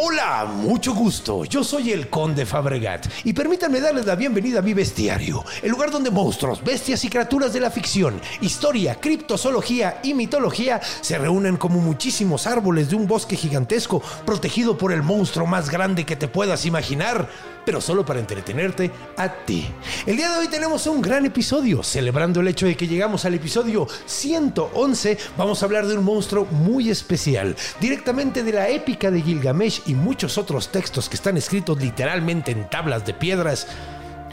Hola, mucho gusto. Yo soy el Conde Fabregat y permítanme darles la bienvenida a mi bestiario, el lugar donde monstruos, bestias y criaturas de la ficción, historia, criptozoología y mitología se reúnen como muchísimos árboles de un bosque gigantesco protegido por el monstruo más grande que te puedas imaginar pero solo para entretenerte a ti. El día de hoy tenemos un gran episodio, celebrando el hecho de que llegamos al episodio 111, vamos a hablar de un monstruo muy especial, directamente de la épica de Gilgamesh y muchos otros textos que están escritos literalmente en tablas de piedras.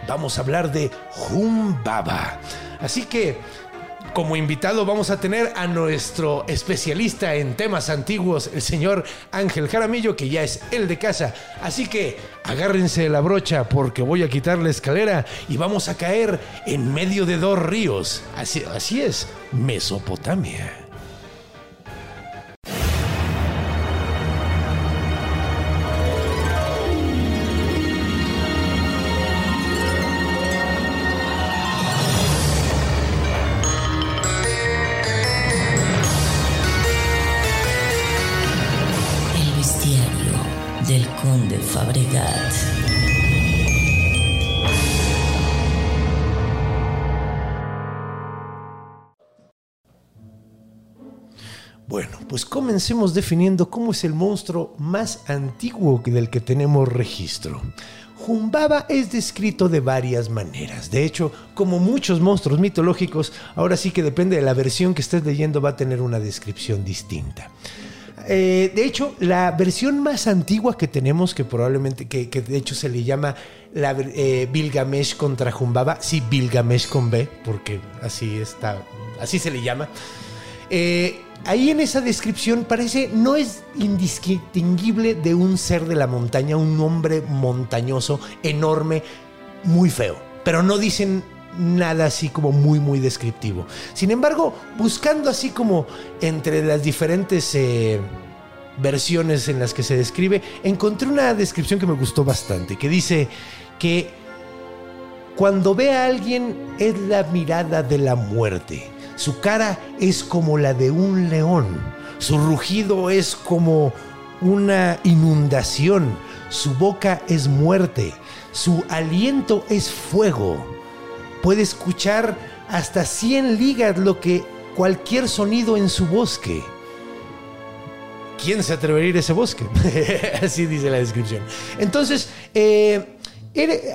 Vamos a hablar de Humbaba. Así que como invitado vamos a tener a nuestro especialista en temas antiguos, el señor Ángel Jaramillo, que ya es el de casa. Así que agárrense la brocha porque voy a quitar la escalera y vamos a caer en medio de dos ríos. Así, así es, Mesopotamia. Bueno, pues comencemos definiendo cómo es el monstruo más antiguo del que tenemos registro. Jumbaba es descrito de varias maneras. De hecho, como muchos monstruos mitológicos, ahora sí que depende de la versión que estés leyendo va a tener una descripción distinta. Eh, de hecho, la versión más antigua que tenemos, que probablemente, que, de hecho se le llama la, eh, contra Jumbaba, sí, Bilgamesh con B, porque así está, así se le llama. Eh, ahí en esa descripción parece, no es indistinguible de un ser de la montaña, un hombre montañoso, enorme, muy feo. Pero no dicen nada así como muy, muy descriptivo. Sin embargo, buscando así como entre las diferentes eh, versiones en las que se describe, encontré una descripción que me gustó bastante, que dice que cuando ve a alguien es la mirada de la muerte su cara es como la de un león. Su rugido es como una inundación. Su boca es muerte. Su aliento es fuego. Puede escuchar hasta 100 ligas lo que cualquier sonido en su bosque. ¿Quién se atrevería a ir a ese bosque? Así dice la descripción. Entonces, eh,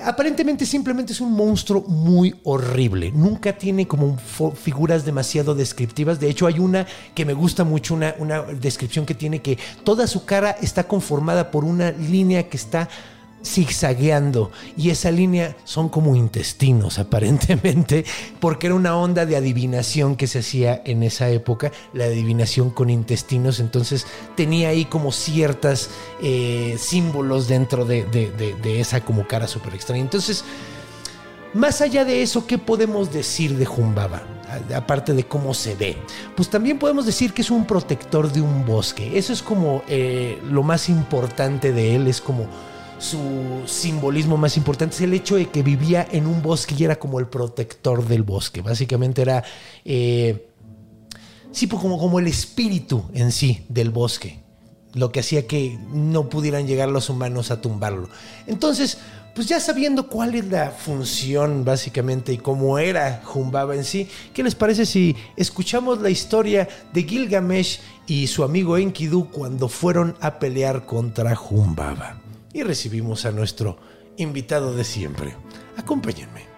aparentemente simplemente es un monstruo muy horrible. Nunca tiene como figuras demasiado descriptivas. De hecho, hay una que me gusta mucho, una, una descripción que tiene que toda su cara está conformada por una línea que está zigzagueando y esa línea son como intestinos aparentemente porque era una onda de adivinación que se hacía en esa época la adivinación con intestinos entonces tenía ahí como ciertas eh, símbolos dentro de, esa como cara súper extraña entonces más allá de eso, ¿qué podemos decir de Jumbaba? Aparte de cómo se ve. Pues también podemos decir que es un protector de un bosque. Eso es como eh, lo más importante de él. Es como su simbolismo más importante es el hecho de que vivía en un bosque y era como el protector del bosque. Básicamente era, eh, sí, pues como, como el espíritu en sí del bosque, lo que hacía que no pudieran llegar los humanos a tumbarlo. Entonces, pues ya sabiendo cuál es la función básicamente y cómo era Jumbaba en sí, ¿qué les parece si escuchamos la historia de Gilgamesh y su amigo Enkidu cuando fueron a pelear contra Jumbaba? Y recibimos a nuestro invitado de siempre. Acompáñenme.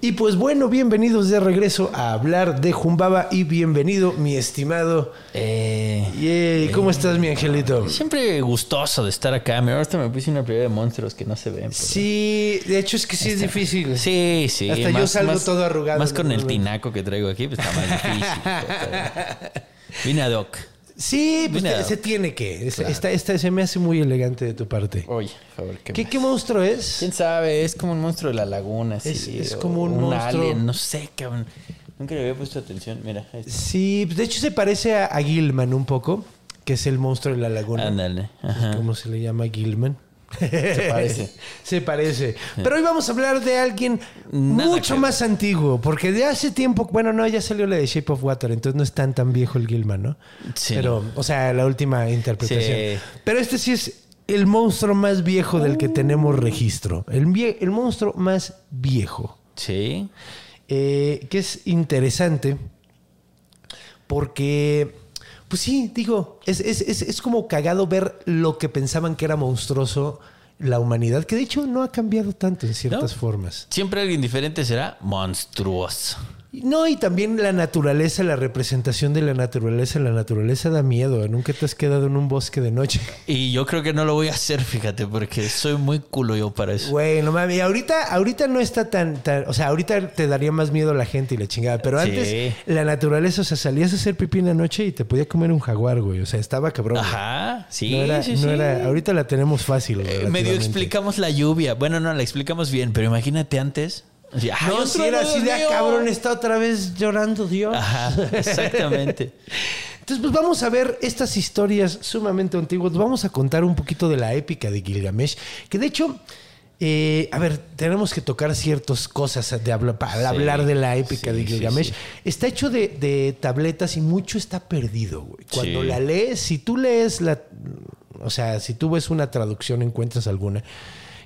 Y pues bueno, bienvenidos de regreso a hablar de Jumbaba y bienvenido mi estimado. Eh, Yay, ¿Cómo estás mi angelito? siempre gustoso de estar acá. Mira, ahorita me puse una prioridad de monstruos que no se ven. pero- Sí, de hecho es que sí es difícil. Sí, sí. Hasta yo salgo todo arrugado Más con el tinaco que traigo aquí, pues está más difícil. Vine a Doc. Sí, pues se tiene que. Claro. Esta, esta se me hace muy elegante de tu parte. Oye, a ver, ¿qué, ¿Qué, más? qué monstruo es? ¿Quién sabe? Es como un monstruo de la laguna. Sí, Es- es como un monstruo. alien, no sé, cabrón. Nunca le había puesto atención. Mira, ahí está. Sí, de hecho se parece a, a Gilman un poco, que es el monstruo de la laguna. Ándale. Ajá. ¿Cómo se le llama Gilman? Se parece. Se parece. Pero hoy vamos a hablar de alguien Nada mucho que- más antiguo, porque de hace tiempo, bueno, no, ya salió la de Shape of Water, entonces no es tan tan viejo el Gilman, ¿no? Sí. Pero, o sea, la última interpretación. Sí. Pero este sí es el monstruo más viejo del que tenemos registro. El, vie- el monstruo más viejo. Sí. Eh, que es interesante porque, pues sí, digo, es, es- es- es como cagado ver lo que pensaban que era monstruoso la humanidad, que de hecho no ha cambiado tanto en ciertas ¿No? formas. Siempre alguien diferente será monstruoso. No, y también la naturaleza, la representación de la naturaleza, la naturaleza da miedo. Nunca te has quedado en un bosque de noche. Y yo creo que no lo voy a hacer, fíjate, porque soy muy culo yo para eso. Güey, no mames. Y ahorita, ahorita no está tan, tan. O sea, ahorita te daría más miedo la gente y la chingada. Pero Sí. antes, la naturaleza, o sea, salías a hacer pipí en la noche y te podía comer un jaguar, güey. O sea, estaba cabrón. güey. Ajá, sí, no era, sí, no sí. era- ahorita la tenemos fácil. Eh, medio explicamos la lluvia. Bueno, no, la explicamos bien, pero imagínate antes. Así, "Ay, No, si era así de ah, mío". cabrón, está otra vez llorando Dios. Ajá, exactamente. Entonces, pues vamos a ver estas historias sumamente antiguas. Vamos a contar un poquito de la épica de Gilgamesh, que de hecho, eh, a ver, tenemos que tocar ciertas cosas de habla- para Sí, hablar de la épica sí, de Gilgamesh. sí. Está hecho de, de tabletas y mucho está perdido, güey. Cuando la lees, si tú lees la... O sea, si tú ves una traducción, encuentras alguna.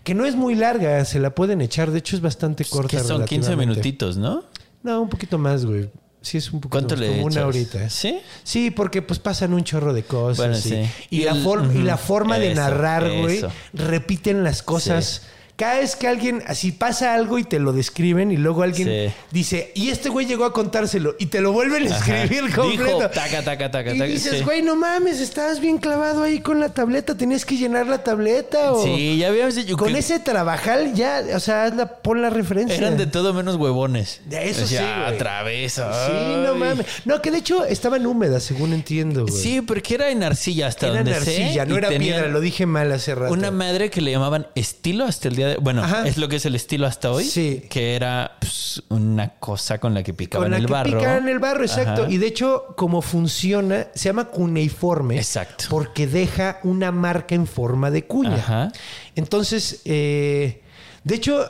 Que no es muy larga, se la pueden echar. De hecho, es bastante corta. que son 15 relativamente. minutitos, ¿no? No, un poquito más, güey. Sí, es un poquito ¿Cuánto más, le como una horita. ¿Sí? Sí, porque pues pasan un chorro de cosas. Bueno, y, sí. y Y la, forma y la forma de narrar, güey, repiten las cosas. Cada vez que alguien, así pasa algo y te lo describen y luego alguien Sí. dice, y este güey llegó a contárselo y te lo vuelven a Ajá. escribir Dijo, completo. taca, taca, taca, y dices, sí. güey, no mames, estabas bien clavado ahí con la tableta, tenías que llenar la tableta o... Sí, ya habíamos dicho Con que ese trabajal ya, o sea, la- pon la referencia. eran de todo menos huevones. De eso Decía, sí, "Ah, güey. otra vez. Sí, ay". no mames. No, que de hecho estaban húmedas, según entiendo, güey. Sí, porque era en arcilla hasta Era donde sé, arcilla, no era piedra, lo dije mal hace rato. Una madre que le llamaban estilo hasta el día de... Bueno, Ajá. es lo que es el estilo hasta hoy. Sí. Que era pues, una cosa con la que picaban con la el que barro. pican el barro, exacto. Ajá. Y de hecho, como funciona, se llama cuneiforme. Exacto. Porque deja una marca en forma de cuña. Ajá. Entonces, eh, de hecho,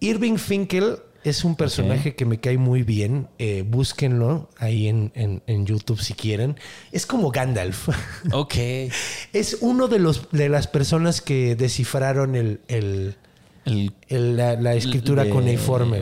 Irving Finkel es un personaje que me cae muy bien. Eh, búsquenlo ahí en, en- en YouTube si quieren. Es como Gandalf. Ok. es uno de los de las personas que descifraron el, el- El, el- la, la escritura de- cuneiforme.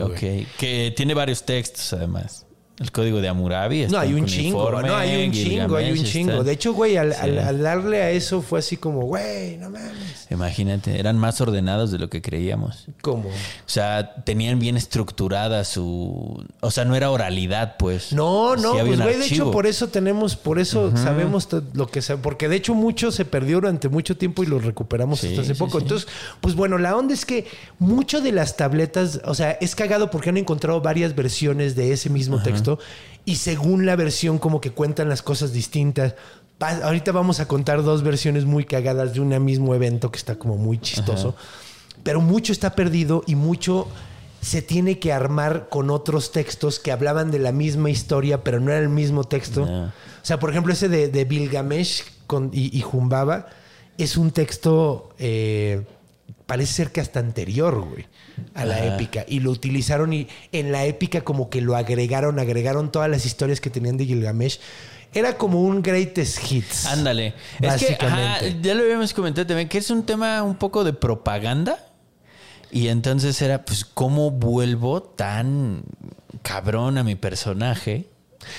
Que tiene varios textos, además. El código de Hammurabi. No, hay un chingo, no, hay un chingo, hay un chingo. De hecho, güey, al, al- Sí. al darle a eso fue así como, güey, no mames. Imagínate, eran más ordenados de lo que creíamos. ¿Cómo? O sea, tenían bien estructurada su... O sea, no era oralidad, pues. No, no, pues güey, de hecho por eso tenemos, por eso sabemos lo que porque de hecho mucho se perdió durante mucho tiempo y lo recuperamos Sí, hasta hace poco. Entonces, pues bueno, la onda es que mucho de las tabletas, o sea, es cagado porque han encontrado varias versiones de ese mismo texto y según la versión como que cuentan las cosas distintas. Ahorita vamos a contar dos versiones muy cagadas de un mismo evento que está como muy chistoso, pero mucho está perdido y mucho se tiene que armar con otros textos que hablaban de la misma historia, pero no era el mismo texto. O sea, por ejemplo, ese de, de Bilgamesh con, y, y Jumbaba es un texto, eh, parece ser que hasta anterior, güey, a la Ajá. épica. Y lo utilizaron y en la épica como que lo agregaron, agregaron todas las historias que tenían de Gilgamesh. Era como un greatest hits. Ándale. Es que, ajá, ya lo habíamos comentado también, que es un tema un poco de propaganda. Y entonces era, pues, ¿cómo vuelvo tan cabrón a mi personaje?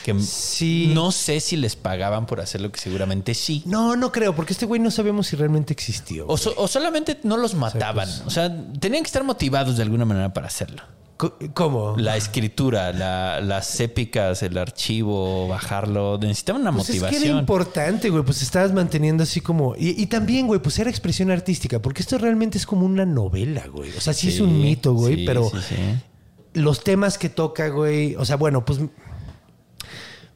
Que Sí. no sé si les pagaban por hacerlo, que seguramente sí. No, no creo, porque este güey no sabemos si realmente existió. O, so- o solamente no los mataban. O sea, tenían que estar motivados de alguna manera para hacerlo. ¿Cómo? La escritura, la- las épicas, el archivo, bajarlo. Necesitaba una Pues es que era motivación. importante, güey. Pues estabas manteniendo así como. Y, y también, güey, pues era expresión artística. Porque esto realmente es como una novela, güey. O sea, sí, es un mito, güey. sí, pero sí. los temas que toca, güey. O sea, bueno, pues.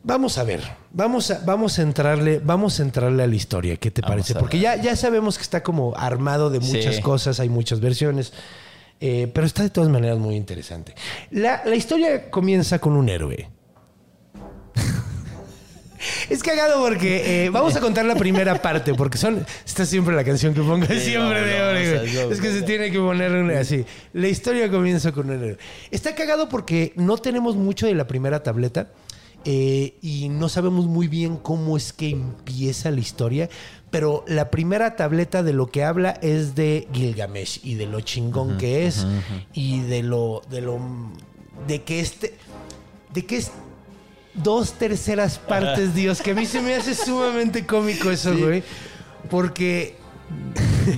Vamos a ver. Vamos a, vamos a entrarle. Vamos a entrarle a la historia. ¿Qué te Vamos parece? Porque ya, ya sabemos que está como armado de muchas Sí. cosas. Hay muchas versiones. eh, pero está de todas maneras muy interesante. La, la historia comienza con un héroe. Es cagado porque eh, vamos a contar la primera parte, porque son. Esta es siempre la canción que pongo Sí, siempre no, de no, o sea, Es que se tiene que poner una- así. La historia comienza con un héroe. Está cagado porque no tenemos mucho de la primera tableta eh, y no sabemos muy bien cómo es que empieza la historia. Pero la primera tableta de lo que habla es de Gilgamesh y de lo chingón que es y de lo, de lo, de que este, de que es dos terceras partes Dios, que a mí se me hace sumamente cómico eso, güey, porque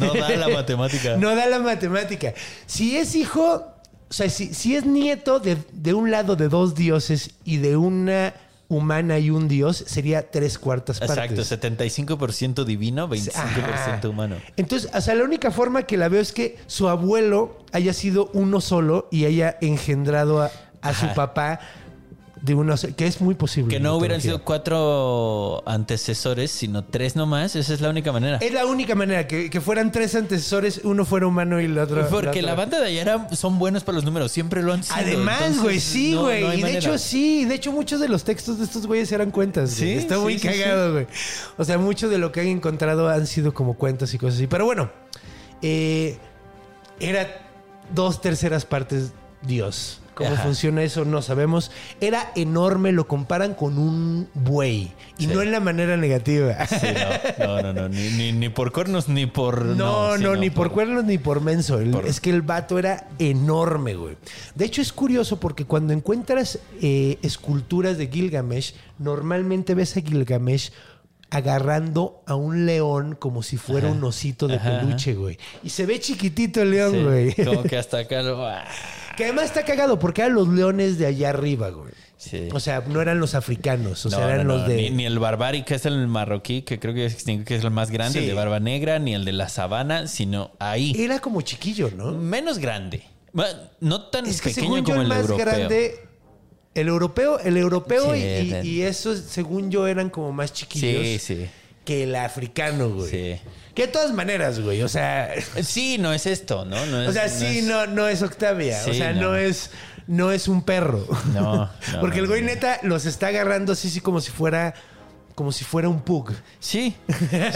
No da la matemática. no da la matemática. Si es hijo, o sea, si, si es nieto de, de un lado de dos dioses y de una humana y un dios, sería tres cuartas Exacto, partes. 75% divino, 25% Ajá. humano. Entonces, o sea, la única forma que la veo es que su abuelo haya sido uno solo y haya engendrado a, a su papá de uno, so- que es muy posible. Que no hubieran sido cuatro antecesores, sino tres nomás. Esa es la única manera. Es la única manera, que, que fueran tres antecesores, uno fuera humano y el otro. Porque la banda de allá son buenos para los números, siempre lo han sido. Además, güey, sí, no- güey. no y de manera. hecho, sí. De hecho, muchos de los textos de estos güeyes eran cuentas. Sí, Está sí, muy sí, cagado, güey. O sea, mucho de lo que han encontrado han sido como cuentas y cosas así. Pero bueno, eh, era dos terceras partes Dios. ¿Cómo Ajá. funciona eso? No sabemos. Era enorme, lo comparan con un buey. Y Sí. no en la manera negativa. Sí, no, no, no, no, Ni, ni, ni por cuernos ni por. No, no, sí, ni por, cuernos ni por menso. El- por- Es que el vato era enorme, güey. De hecho, es curioso porque cuando encuentras eh, esculturas de Gilgamesh, normalmente ves a Gilgamesh agarrando a un león como si fuera un osito de Ajá, peluche, güey. Y se ve chiquitito el león, Sí, güey. Como que hasta acá lo. Que además está cagado porque eran los leones de allá arriba, güey. Sí. O sea, no eran los africanos, o sea, eran no, los de... Ni, ni el barbari, que es el marroquí, que creo que es, que es el más grande, Sí. el de barba negra, ni el de la sabana, sino ahí. Era como chiquillo, ¿no? Menos grande. No tan Es que pequeño según yo como el el, más europeo. grande, el europeo, el europeo Sí, y, y esos, según yo, eran como más chiquillos Sí, sí. Que el africano, güey. Sí. Que de todas maneras, güey, o sea, Sí, no es esto, ¿no? no es, o sea, no sí, es- no, no es Octavia, o sea, no. no. es no es un perro. No, Porque el güey neta los está agarrando así, sí, como si fuera como si fuera un pug. Sí,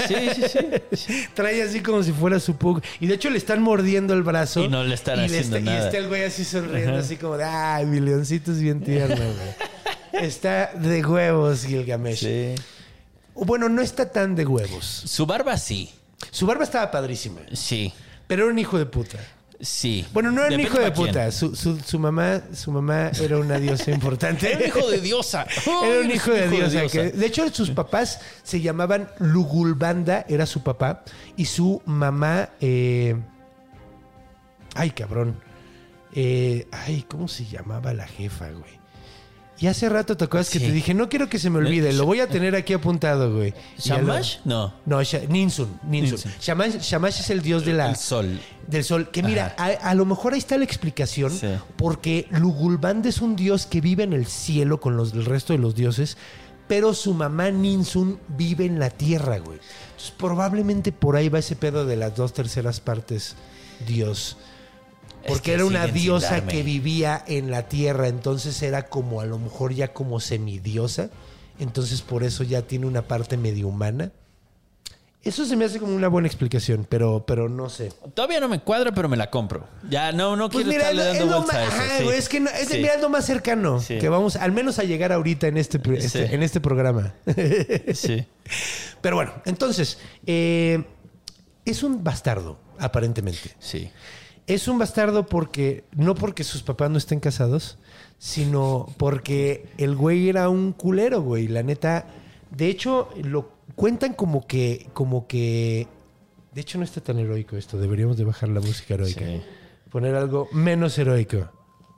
sí, sí, sí. sí. Trae así como si fuera su pug. Y de hecho le están mordiendo el brazo. Y no le están haciendo está, Y nada. está el güey así sonriendo, así como de, ay, mi leoncito es bien tierno, güey. Está de huevos Gilgamesh. Sí. Bueno, no está tan de huevos. Su barba sí. Su barba estaba padrísima, Sí. pero era un hijo de puta. Sí. Bueno, no era un hijo de puta. Su, su- su mamá, su mamá era una diosa importante. Era un hijo de diosa. Era un hijo de diosa. diosa. que- de hecho, sus papás se llamaban Lugulbanda, era su papá, y su mamá. eh, ay, cabrón. Eh, ay, ¿cómo se llamaba la jefa, güey? Y hace rato te acuerdas que te dije, no quiero que se me olvide, lo voy a tener aquí apuntado, güey. ¿Shamash? No. No, Sha- Ninsun. Ninsun. Ninsun. Shamash, Shamash es el dios de la, El sol. del sol. Que mira, a, a lo mejor ahí está la explicación, Sí. porque Lugulband es un dios que vive en el cielo con los del resto de los dioses, pero su mamá Ninsun vive en la tierra, güey. Entonces probablemente por ahí va ese pedo de las dos terceras partes dios. Es Porque que era una diosa darme. que vivía en la tierra, entonces era como a lo mejor ya como semidiosa, entonces por eso ya tiene una parte medio humana. Eso se me hace como una buena explicación, pero, pero no sé. Todavía no me cuadra, pero me la compro. Ya no, no Pues quiero mira, estarle es dando vueltas a más, eso. ajá, sí. güey, es que no- es, Sí. mira, es lo más cercano Sí. que vamos al menos a llegar ahorita en este, este- en este programa. Sí. Pero bueno, entonces, eh, es un bastardo, aparentemente. Sí. Es un bastardo porque, no porque sus papás no estén casados, sino porque el güey era un culero, güey. La neta, de hecho, lo cuentan como que, como que, de hecho no está tan heroico esto. Deberíamos de bajar la música heroica. Sí. Poner algo menos heroico.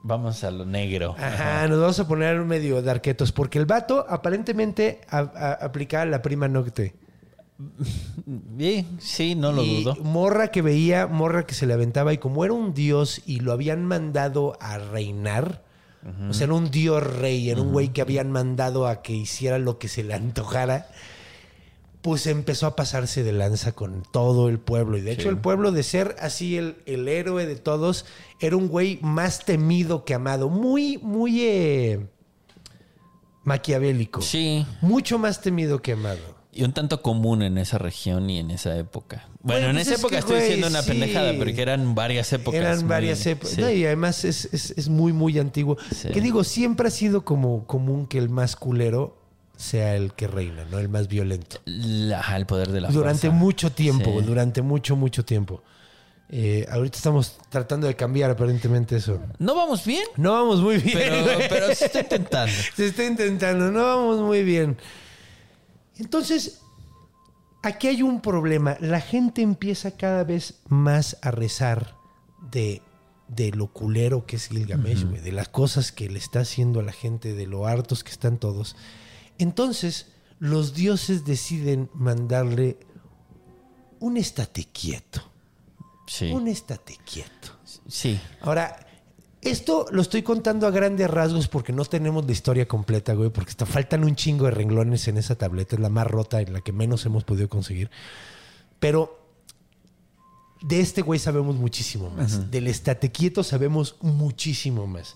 Vamos a lo negro. Ajá, nos vamos a poner medio de arquetos. Porque el vato aparentemente a- a- aplicaba la prima nocte. Sí, sí, no lo Y dudo. Morra que veía, morra que se le aventaba. Y como era un dios y lo habían mandado a reinar. O sea, era un dios rey, era un güey que habían mandado a que hiciera lo que se le antojara. Pues empezó a pasarse de lanza con todo el pueblo. Y de hecho, el pueblo, de ser así el, el héroe de todos, era un güey más temido que amado. Muy, muy eh, maquiavélico. Sí. Mucho más temido que amado. Y un tanto común en esa región y en esa época. Bueno, Bueno, en pues esa es época que, estoy güey, diciendo una sí. pendejada, porque eran varias épocas. Eran varias épocas. sí. No, y además es, es- es muy, muy antiguo. Sí. Que digo, siempre ha sido como común que el más culero sea el que reina, ¿no? El más violento. La- el poder de la durante fuerza. mucho tiempo, durante mucho, mucho tiempo. Eh, ahorita estamos tratando de cambiar aparentemente eso. No vamos bien, No vamos muy bien. pero se está intentando. Se está intentando, no vamos muy bien. Entonces, aquí hay un problema. La gente empieza cada vez más a rezar de, de lo culero que es Gilgamesh, de las cosas que le está haciendo a la gente, de lo hartos que están todos. Entonces, los dioses deciden mandarle un estate quieto. Sí. Un estate quieto. Sí. Ahora, esto lo estoy contando a grandes rasgos porque no tenemos la historia completa, güey, porque está, faltan un chingo de renglones en esa tableta, es la más rota y la que menos hemos podido conseguir. Pero de este güey sabemos muchísimo más. Del estate quieto sabemos muchísimo más.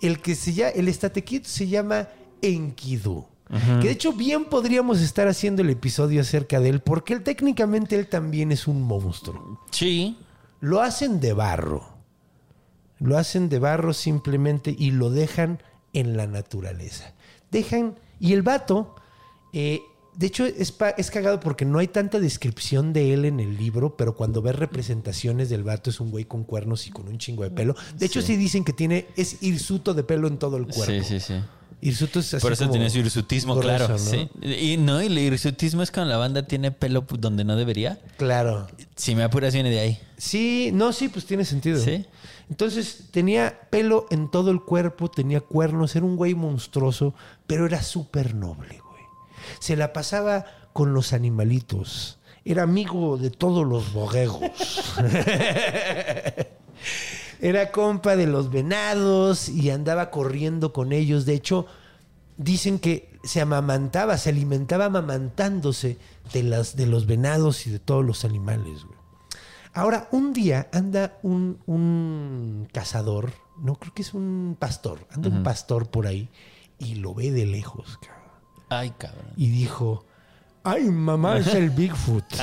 El que se llama, el estate quieto se llama Enkidu. Que de hecho bien podríamos estar haciendo el episodio acerca de él, porque él técnicamente él también es un monstruo. Sí. Lo hacen de barro. Lo hacen de barro simplemente y lo dejan en la naturaleza. Dejan. Y el vato, eh, de hecho, es, es cagado porque no hay tanta descripción de él en el libro, pero cuando ves representaciones del vato es un güey con cuernos y con un chingo de pelo. De hecho, sí, dicen que tiene. Es hirsuto de pelo en todo el cuerpo. Sí, sí, sí. Hirsuto es así Por eso como tiene su hirsutismo, claro. ¿no? Sí. Y no, y el hirsutismo es cuando la banda tiene pelo donde no debería. Claro. Si me apuras, viene de ahí. Sí, no, sí, pues tiene sentido. Sí. Entonces tenía pelo en todo el cuerpo, tenía cuernos, era un güey monstruoso, pero era súper noble, güey. Se la pasaba con los animalitos. Era amigo de todos los borregos. Era compa de los venados y andaba corriendo con ellos. De hecho, dicen que se amamantaba, se alimentaba amamantándose de, las, de los venados y de todos los animales. güey. Ahora, un día anda un, un cazador, no creo que es un pastor, anda un pastor por ahí y lo ve de lejos, cabrón. Ay, cabrón. Y dijo, ay, mamá, es el Bigfoot.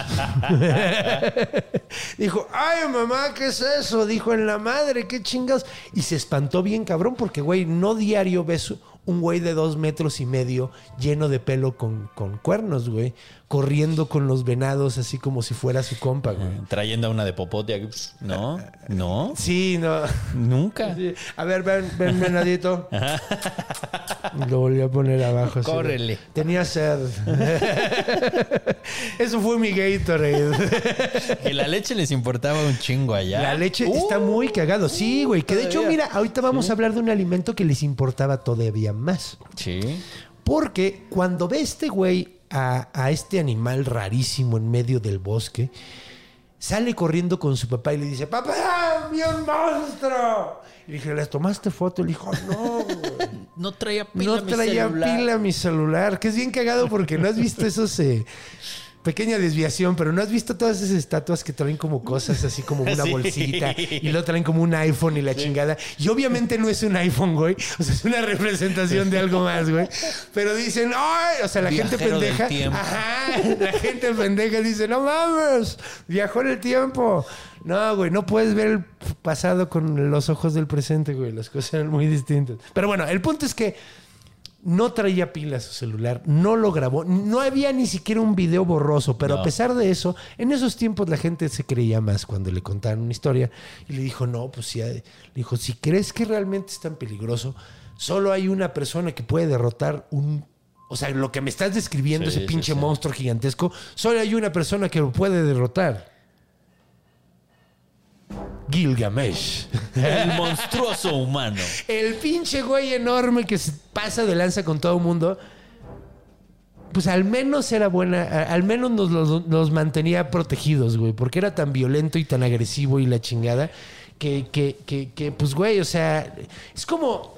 Dijo, ay, mamá, ¿qué es eso? Dijo, en la madre, qué chingados. Y se espantó bien, cabrón, porque, güey, no diario ves un güey de dos metros y medio lleno de pelo con, con cuernos, güey, corriendo con los venados así como si fuera su compa, güey. Trayendo a una de popote. No, no, Sí, no. nunca. Sí. A ver, ven, ven, venadito. Lo volví a poner abajo. así. Córrele. Tenía sed. Eso fue mi Gatorade. Y la leche les importaba un chingo allá. La leche Uh, está muy cagado. Sí, güey. Que de hecho, mira, ahorita vamos a hablar de un alimento que les importaba todavía más. Sí. Porque cuando ve este güey a, a este animal rarísimo en medio del bosque, sale corriendo con su papá y le dice, papá, vi un monstruo. Y dije, ¿les tomaste foto? Le dijo, no, güey. No traía pila No mi traía celular. pila mi celular, que es bien cagado porque no has visto esos... eh, pequeña desviación, pero no has visto todas esas estatuas que traen como cosas así como una Sí. bolsita y lo traen como un iPhone y la chingada. Y obviamente no es un iPhone, güey. O sea, es una representación de algo más, güey. Pero dicen, ¡ay! O sea, la gente Viajero pendeja. Ajá. La gente pendeja dice, no mames, viajó en el tiempo. No, güey, no puedes ver el pasado con los ojos del presente, güey. Las cosas eran muy distintas. Pero bueno, el punto es que no traía pila su celular, no lo grabó, no había ni siquiera un video borroso, pero No. a pesar de eso, en esos tiempos la gente se creía más cuando le contaban una historia y le dijo, no, pues sí, le dijo, si crees que realmente es tan peligroso, solo hay una persona que puede derrotar un... O sea, lo que me estás describiendo, Sí, ese sí, pinche sí. monstruo gigantesco, solo hay una persona que lo puede derrotar. Gilgamesh. El monstruoso humano. El pinche güey enorme que se pasa de lanza con todo el mundo. Pues al menos era buena, al menos nos, los- nos mantenía protegidos, güey, porque era tan violento y tan agresivo y la chingada que, que, que, que, pues, güey, o sea, es como,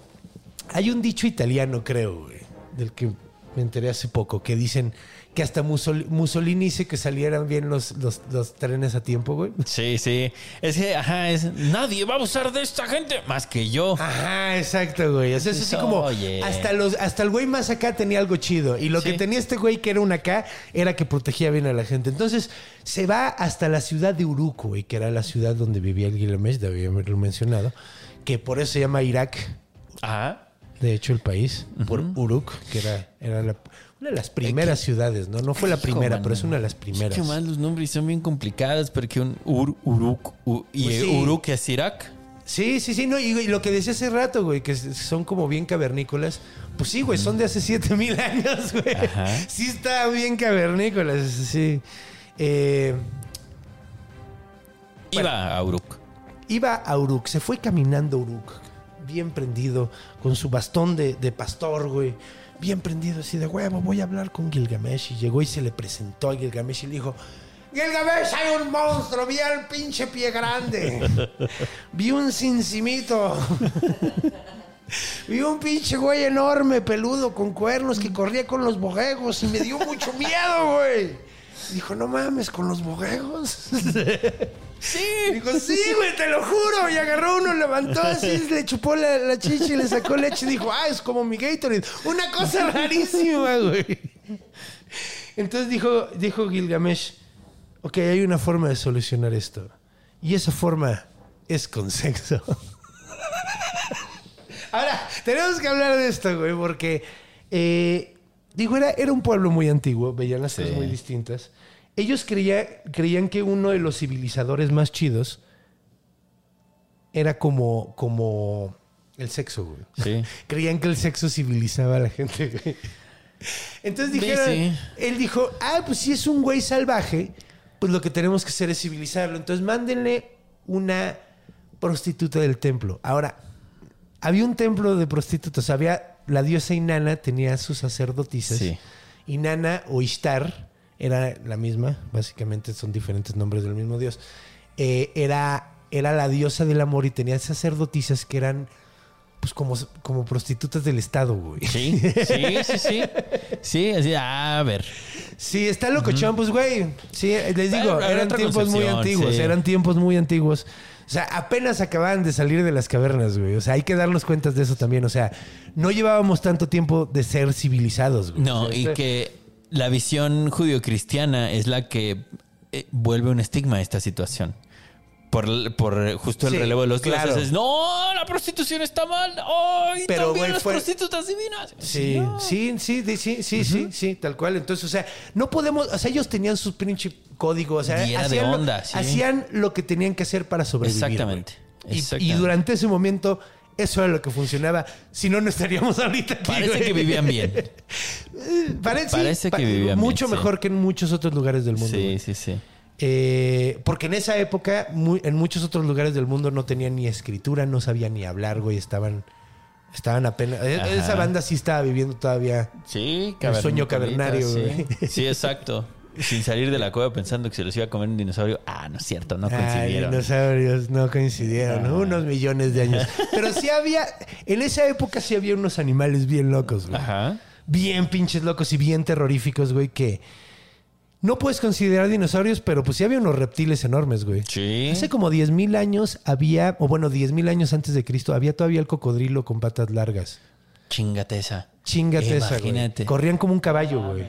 hay un dicho italiano, creo, güey, del que me enteré hace poco, que dicen que hasta Mussol- Mussolini dice que salieran bien los, los, los trenes a tiempo, güey. Sí, sí. Es que, ajá, es. Nadie va a usar de esta gente más que yo. Ajá, exacto, güey. O sea, es así como Oye. hasta los hasta el güey más acá tenía algo chido y lo Sí. que tenía este güey que era un acá era que protegía bien a la gente. Entonces, se va hasta la ciudad de Uruk, güey, que era la ciudad donde vivía el Gilgamesh, debía haberlo mencionado, que por eso se llama Irak, Ajá. de hecho el país, por Uruk, que era era la- una de las primeras ciudades, ¿no? No fue la primera, pero es una de las primeras. Qué mal los nombres son bien complicados porque un Ur, Uruk u- y Pues sí. Uruk es Irak. Sí, sí, sí, no, y, y lo que decía hace rato, güey, que son como bien cavernícolas. Pues sí, güey, son de hace 7000 años, güey. Ajá. Sí está bien cavernícolas, sí. Eh, Iba a Uruk. iba a Uruk, se fue caminando Uruk, bien prendido, con su bastón de, de pastor, güey. Bien prendido, así de huevo, voy a hablar con Gilgamesh. Y llegó y se le presentó a Gilgamesh y le dijo: Gilgamesh, hay un monstruo, vi al pinche pie grande. Vi un cincimito. Vi un pinche güey enorme, peludo, con cuernos, que corría con los borregos y me dio mucho miedo, güey. Dijo, no mames, con los borregos. Sí. Dijo, sí, güey, te lo juro. Y agarró uno, levantó así, le chupó la, la chicha y le sacó leche y dijo, ah, es como mi Gatorade. Una cosa rarísima, güey. Entonces dijo, dijo Gilgamesh, ok, hay una forma de solucionar esto. Y esa forma es con sexo. Ahora, tenemos que hablar de esto, güey, porque, eh, digo, era, era un pueblo muy antiguo, veían las cosas Sí. muy distintas. Ellos creía- creían que uno de los civilizadores más chidos era como, como el sexo, güey. Sí. Creían que el sexo civilizaba a la gente, güey. Entonces Sí, dijeron, sí. él dijo, ah, pues si es un güey salvaje, pues lo que tenemos que hacer es civilizarlo. Entonces mándenle una prostituta del templo. Ahora, había un templo de prostitutas, había la diosa Inanna, tenía sus sacerdotisas. Sí. Inanna o Ishtar, era la misma, básicamente son diferentes nombres del mismo dios. Eh, era, era la diosa del amor y tenía sacerdotisas que eran pues como, como prostitutas del Estado, güey. Sí, sí, sí, sí. Sí, así, a ver. Sí, está locochón, pues, güey. Sí, les digo, eran tiempos muy antiguos, sí. eran tiempos muy antiguos. O sea, apenas acababan de salir de las cavernas, güey. O sea, hay que darnos cuentas de eso también. O sea, no llevábamos tanto tiempo de ser civilizados, güey. No, O sea, y que la visión judio-cristiana es la que eh, vuelve un estigma a esta situación. Por, por justo el Sí, relevo de los claro. dioses. No, la prostitución está mal. ¡Ay, Pero, también las fue- prostitutas divinas! Sí, No. sí, sí, sí, sí, sí, sí, tal cual. Entonces, o sea, no podemos, o sea, ellos tenían su pinche código, o sea, hacían, lo- onda, sí. hacían lo que tenían que hacer para sobrevivir. Exactamente. Y- durante ese momento, eso era lo que funcionaba. Si no, no estaríamos ahorita aquí. Parece güey. que vivían bien. Parece, Parece pa- que vivían Mucho bien, sí. mejor que en muchos otros lugares del mundo. Sí, güey. sí, sí. Eh, porque en esa época, muy- en muchos otros lugares del mundo no tenían ni escritura, no sabían ni hablar, güey. Estaban, estaban apenas. e- Ajá. Esa banda sí estaba viviendo todavía. Sí, El sueño cavernario, sí. güey. Sí, exacto. Sin salir de la cueva pensando que se los iba a comer un dinosaurio. Ah, no es cierto, no Ay, coincidieron. dinosaurios no coincidieron, Ah. unos millones de años. Pero sí había, en esa época sí había unos animales bien locos, güey. Ajá. Bien pinches locos y bien terroríficos, güey, que no puedes considerar dinosaurios, pero pues sí había unos reptiles enormes, güey. Sí. Hace como 10.000 años había, o bueno, 10.000 años antes de Cristo, había todavía el cocodrilo con patas largas. Chingate esa. Chingate esa, güey. Imagínate. Corrían como un caballo, güey.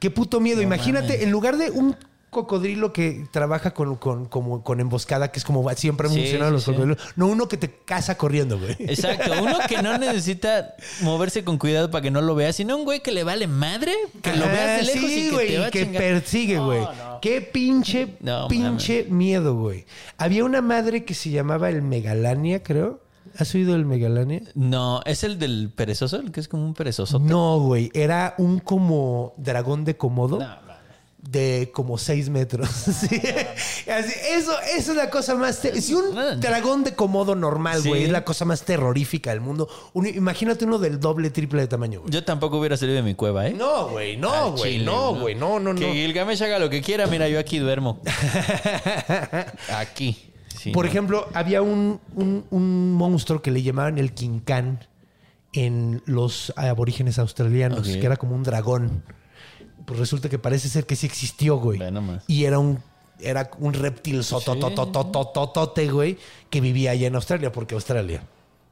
Qué puto miedo. Imagínate, mames. en lugar de un cocodrilo que trabaja con, con, como, con emboscada, que es como siempre han Sí, funcionado los sí. cocodrilos. No, uno que te caza corriendo, güey. Exacto, uno que no necesita moverse con cuidado para que no lo veas, sino un güey que le vale madre, que lo veas de lejos sí, y que güey, te va que chingar. persigue, güey. Qué pinche, pinche miedo, güey. Había una madre que se llamaba el Megalania, creo. ¿Has oído el Megalania? No, es el del perezoso, el que es como un perezoso. No, güey. Era un como dragón de Komodo. de como 6 metros. Sí. Así, eso, eso es la cosa más... Si un dragón de comodo normal, Sí. güey, es la cosa más terrorífica del mundo. Un- imagínate uno del doble, triple de tamaño, güey. Yo tampoco hubiera salido de mi cueva, ¿eh? No, güey, no, güey, no, güey, no, no, no. Que Gilgamesh haga lo que quiera, mira, yo aquí duermo. aquí. Sí, Por no. ejemplo, había un, un- un monstruo que le llamaban el Quincán en los aborígenes australianos, que era como un dragón. Pues resulta que parece ser que sí existió, güey. Y era un, era un reptil sototototototote, güey, que vivía allá en Australia, porque Australia.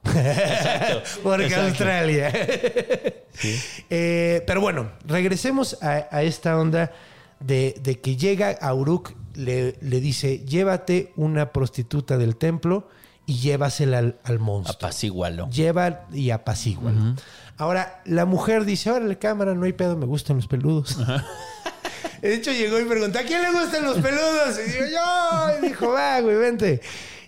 porque exacto. Australia. Eh, pero bueno, regresemos a, a esta onda de, de que llega a Uruk, le, le dice, llévate una prostituta del templo y llévasela al, al monstruo. Apacigualo. Lleva y apacigua. Ahora, la mujer dice, órale, cámara, no hay pedo, me gustan los peludos. De hecho, llegó y preguntó, ¿a quién le gustan los peludos? Y digo, yo. Y dijo, va, güey, vente.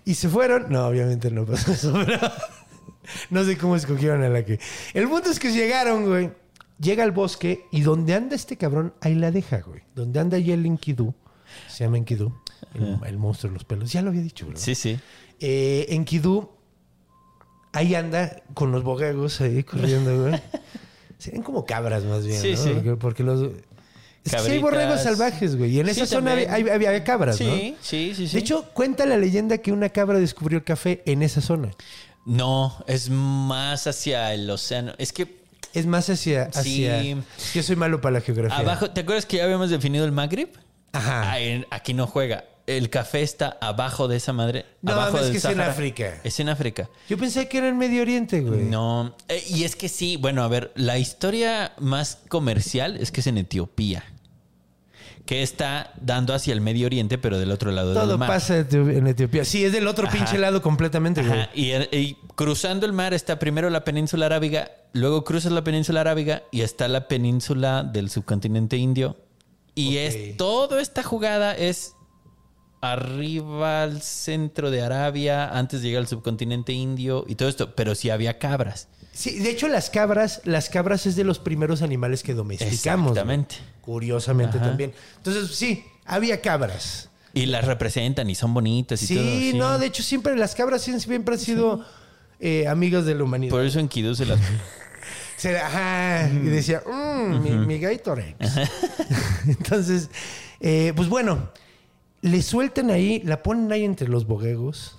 Y se fueron. No, obviamente no pasó eso, pero... no sé cómo escogieron a la que... El punto es que llegaron, güey. Llega al bosque y donde anda este cabrón, ahí la deja, güey. Donde anda ahí el Enkidu. Se llama Enkidu. El, el monstruo de los pelos. Ya lo había dicho, ¿verdad? Sí, sí. Eh, Enkidu, ahí anda con los bogegos ahí corriendo, güey. Serían como cabras más bien, Sí, ¿no? sí. Porque, porque los... Es que sí hay borregos salvajes, güey. Y en Sí, esa zona había, había- había cabras, ¿no? Sí, sí, sí, sí. De hecho, cuenta la leyenda que una cabra descubrió el café en esa zona. No, es más hacia el océano. Es que Es más hacia... hacia Sí. Yo soy malo para la geografía. abajo, ¿te acuerdas que ya habíamos definido el Magreb? Ajá. Ah, aquí no juega. El café está abajo de esa madre. No, abajo es del que es en. África. Es en África. Yo pensé que era en Medio Oriente, güey. No. Eh, y es que sí, bueno, a ver, la historia más comercial es que es en Etiopía. Que está dando hacia el Medio Oriente, pero del otro lado Todo del mar. pasa en Etiopía. Sí, es del otro Ajá. pinche lado completamente, güey. Ajá, y, y cruzando el mar está primero la península arábiga, luego cruzas la península arábiga y está la península del subcontinente indio. Y es toda esta jugada es arriba al centro de Arabia, antes de llegar al subcontinente indio y todo esto, pero sí había cabras. Sí, de hecho las cabras, las cabras es de los primeros animales que domesticamos. Exactamente. Curiosamente Ajá. también. Entonces, sí, había cabras. Y las representan y son bonitas y Sí, todo. sí. no, de hecho siempre las cabras sí- siempre han sido eh, amigas de la humanidad. Por eso en Kidú se las... Ajá, y decía, "Mm, mi, mi Gatorade". Entonces, eh, pues bueno, le sueltan ahí, la ponen ahí entre los boguegos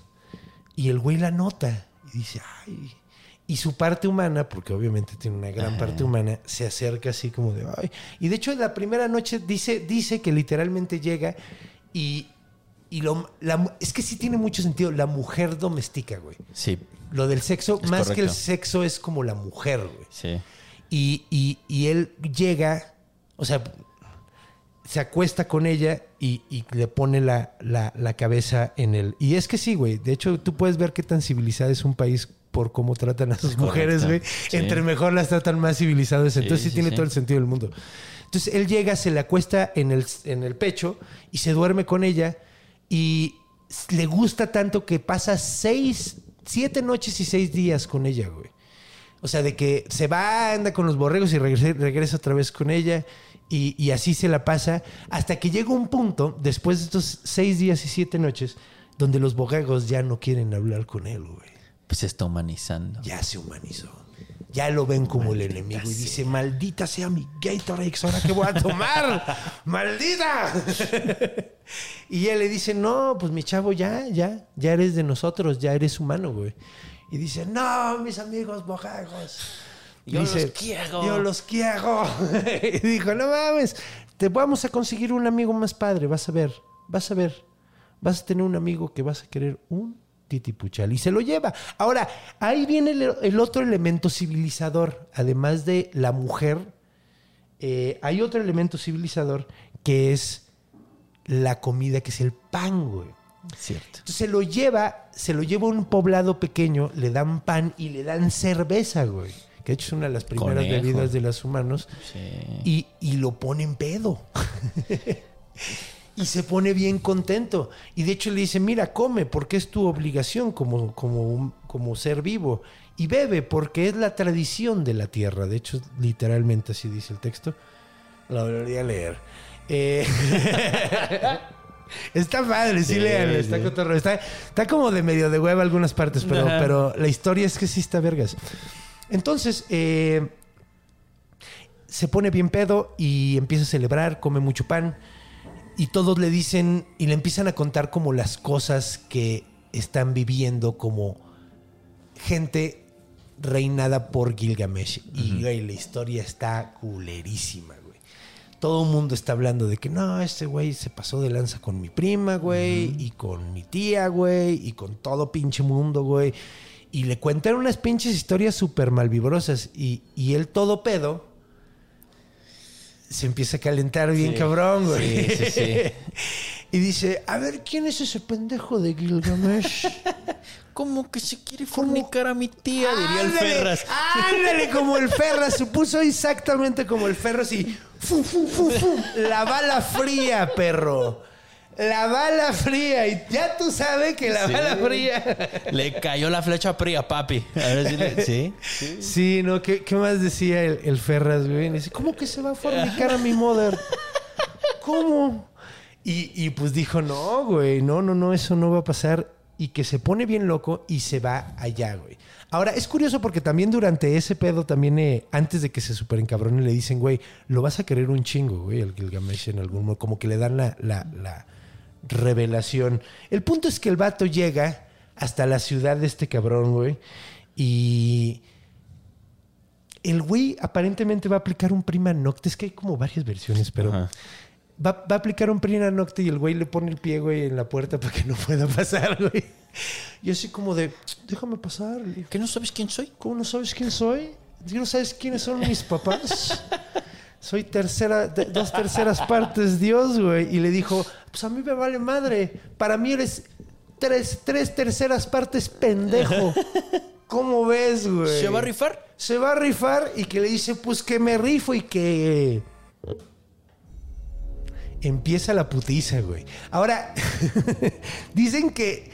y el güey la nota y dice, ay. Y su parte humana, porque obviamente tiene una gran parte humana, se acerca así como de, ay. Y de hecho, la primera noche dice, dice que literalmente llega y, y lo, la- es que sí tiene mucho sentido, la mujer domestica, güey. Sí, Lo del sexo, Es más que el sexo, es como la mujer, güey. sí. Y, y- y él llega, o sea, se acuesta con ella y, y le pone la, la- la cabeza en el... Y es que sí, güey. De hecho, tú puedes ver qué tan civilizado es un país por cómo tratan a sus correcto. mujeres, güey. Sí. Entre mejor las tratan, más civilizado es. Entonces sí, sí, tiene todo el sentido del mundo. Entonces él llega, se le acuesta en el, en el pecho y se duerme con ella y le gusta tanto que pasa seis, siete noches y seis días con ella, güey. O sea, de que se va, anda con los borregos y regresa, regresa otra vez con ella. Y, y así se la pasa. Hasta que llega un punto, después de estos seis días y siete noches, donde los borregos ya no quieren hablar con él, güey. Pues se está humanizando. Ya se humanizó. Ya lo ven como el enemigo. Y dice, maldita sea mi Gatorade, ¿ahora qué voy a tomar? ¡Maldita! Y ella le dice, no, pues mi chavo, ya, ya, ya eres de nosotros, ya eres humano, güey. Y dice, no, mis amigos borregos. Yo Dice, los quiero. Yo los quiero. y dijo, no mames, te vamos a conseguir un amigo más padre, vas a ver, vas a ver. Vas a tener un amigo que vas a querer un titipuchal. Y se lo lleva. Ahora, ahí viene el, el otro elemento civilizador. Además de la mujer, eh, hay otro elemento civilizador que es la comida, que es el pan, güey. Cierto. Entonces se lo lleva, se lo lleva a un poblado pequeño, le dan pan y le dan cerveza, güey. Que de hecho es una de las primeras Conejo. bebidas de los humanos. Sí. Y, y lo ponen pedo. y se pone bien contento. Y de hecho le dice, mira, come porque es tu obligación como, como, un- como ser vivo. Y bebe porque es la tradición de la tierra. De hecho, literalmente así dice el texto. La volvería a leer. Eh, está padre, sí, Sí, léanlo, está sí. cotorreo. Está, está como de medio de hueva algunas partes, pero, Ajá. pero la historia es que sí está vergas. Entonces, eh, se pone bien pedo y empieza a celebrar, come mucho pan. Y todos le dicen y le empiezan a contar como las cosas que están viviendo como gente reinada por Gilgamesh. Y güey, la historia está culerísima. Todo el mundo está hablando de que no, este güey se pasó de lanza con mi prima, güey, y con mi tía, güey, y con todo pinche mundo, güey. Y le cuentan unas pinches historias súper malvibrosas. Y, y él todo pedo se empieza a calentar bien Sí. cabrón, güey. Sí, sí, sí. y dice, a ver, ¿quién es ese pendejo de Gilgamesh? ¿Cómo que se quiere fornicar a mi tía? Diría el Ándale, Ferras. Ándale, como el Ferras. Se puso exactamente como el Ferras y... fu, fu, fu, fu, la bala fría, perro. La bala fría. Y ya tú sabes que la Sí. bala fría... Le cayó la flecha fría, papi. A ver si le- ¿Sí? Sí, ¿no? ¿Qué, qué más decía el, el Ferras, güey? Dice, ¿cómo que se va a fornicar a mi mother? ¿Cómo? Y, y pues dijo, no, güey, no, no, no, eso no va a pasar. Y que se pone bien loco y se va allá, güey. Ahora, es curioso porque también durante ese pedo, también eh, antes de que se super encabrone, le dicen, güey, lo vas a querer un chingo, güey, el Gilgamesh en algún momento. Como que le dan la, la, la revelación. El punto es que el vato llega hasta la ciudad de este cabrón, güey. Y el güey aparentemente va a aplicar un prima nocte. Es que hay como varias versiones, pero. Va, va a aplicar un prima nocte y el güey le pone el pie, güey, en la puerta para que no pueda pasar, güey. Y así como de, déjame pasar. ¿Que no sabes quién soy? ¿Cómo no sabes quién soy? ¿Tú no sabes quiénes son mis papás? Soy tercera, de- dos terceras partes Dios, güey. Y le dijo, pues a mí me vale madre. Para mí eres tres, tres terceras partes pendejo. ¿Cómo ves, güey? ¿Se va a rifar? Se va a rifar y que le dice, pues que me rifo y que... Empieza la putiza, güey. Ahora, dicen que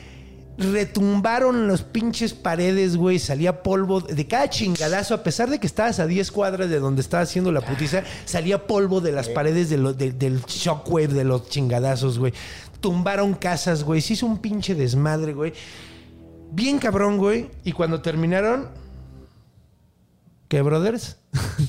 retumbaron los pinches paredes, güey. Salía polvo de cada chingadazo. A pesar de que estabas a 10 cuadras de donde estaba haciendo la putiza, salía polvo de las paredes de lo- de- del shockwave de los chingadazos, güey. Tumbaron casas, güey. Se hizo un pinche desmadre, güey. Bien cabrón, güey. Y cuando terminaron... ¿Qué, brothers?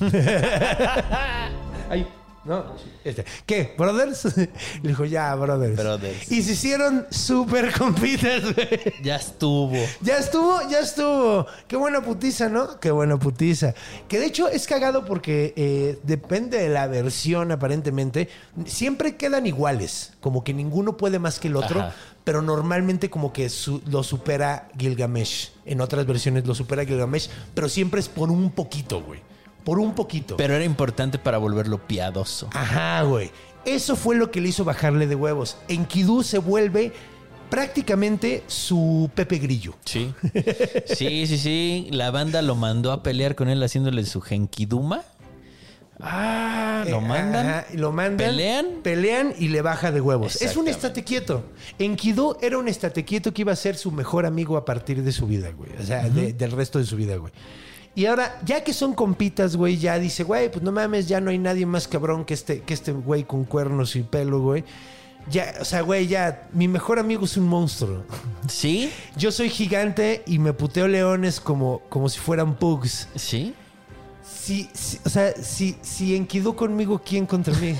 Ay, no. Este, ¿Qué, brothers? Le dijo, ya, brothers. Brothers. Y se hicieron súper compitas, güey. Ya estuvo. Ya estuvo, ya estuvo. Qué buena putiza, ¿no? Qué buena putiza. Que de hecho es cagado porque eh, depende de la versión, aparentemente. Siempre quedan iguales. Como que ninguno puede más que el otro. Ajá. Pero normalmente como que su- lo supera Gilgamesh. En otras versiones lo supera Gilgamesh. Pero siempre es por un poquito, güey. Por un poquito. Pero era importante para volverlo piadoso. Ajá, güey. Eso fue lo que le hizo bajarle de huevos. Enkidu se vuelve prácticamente su Pepe Grillo. Sí. Sí, sí, sí. La banda lo mandó a pelear con él haciéndole su genkiduma. Ah, lo Eh, mandan. ajá, lo mandan. Pelean. Pelean y le baja de huevos. Es un estate quieto. Enkidu era un estate quieto que iba a ser su mejor amigo a partir de su vida, güey. O sea, de- del resto de su vida, güey. Y ahora, ya que son compitas, güey, ya dice, güey, pues no mames, ya no hay nadie más cabrón que este, que este güey con cuernos y pelo, güey. Ya, o sea, güey, ya, mi mejor amigo es un monstruo. ¿Sí? Yo soy gigante y me puteo leones como, como si fueran pugs. ¿Sí? Si, si- o sea, si, si Enkidu conmigo, ¿quién contra mí?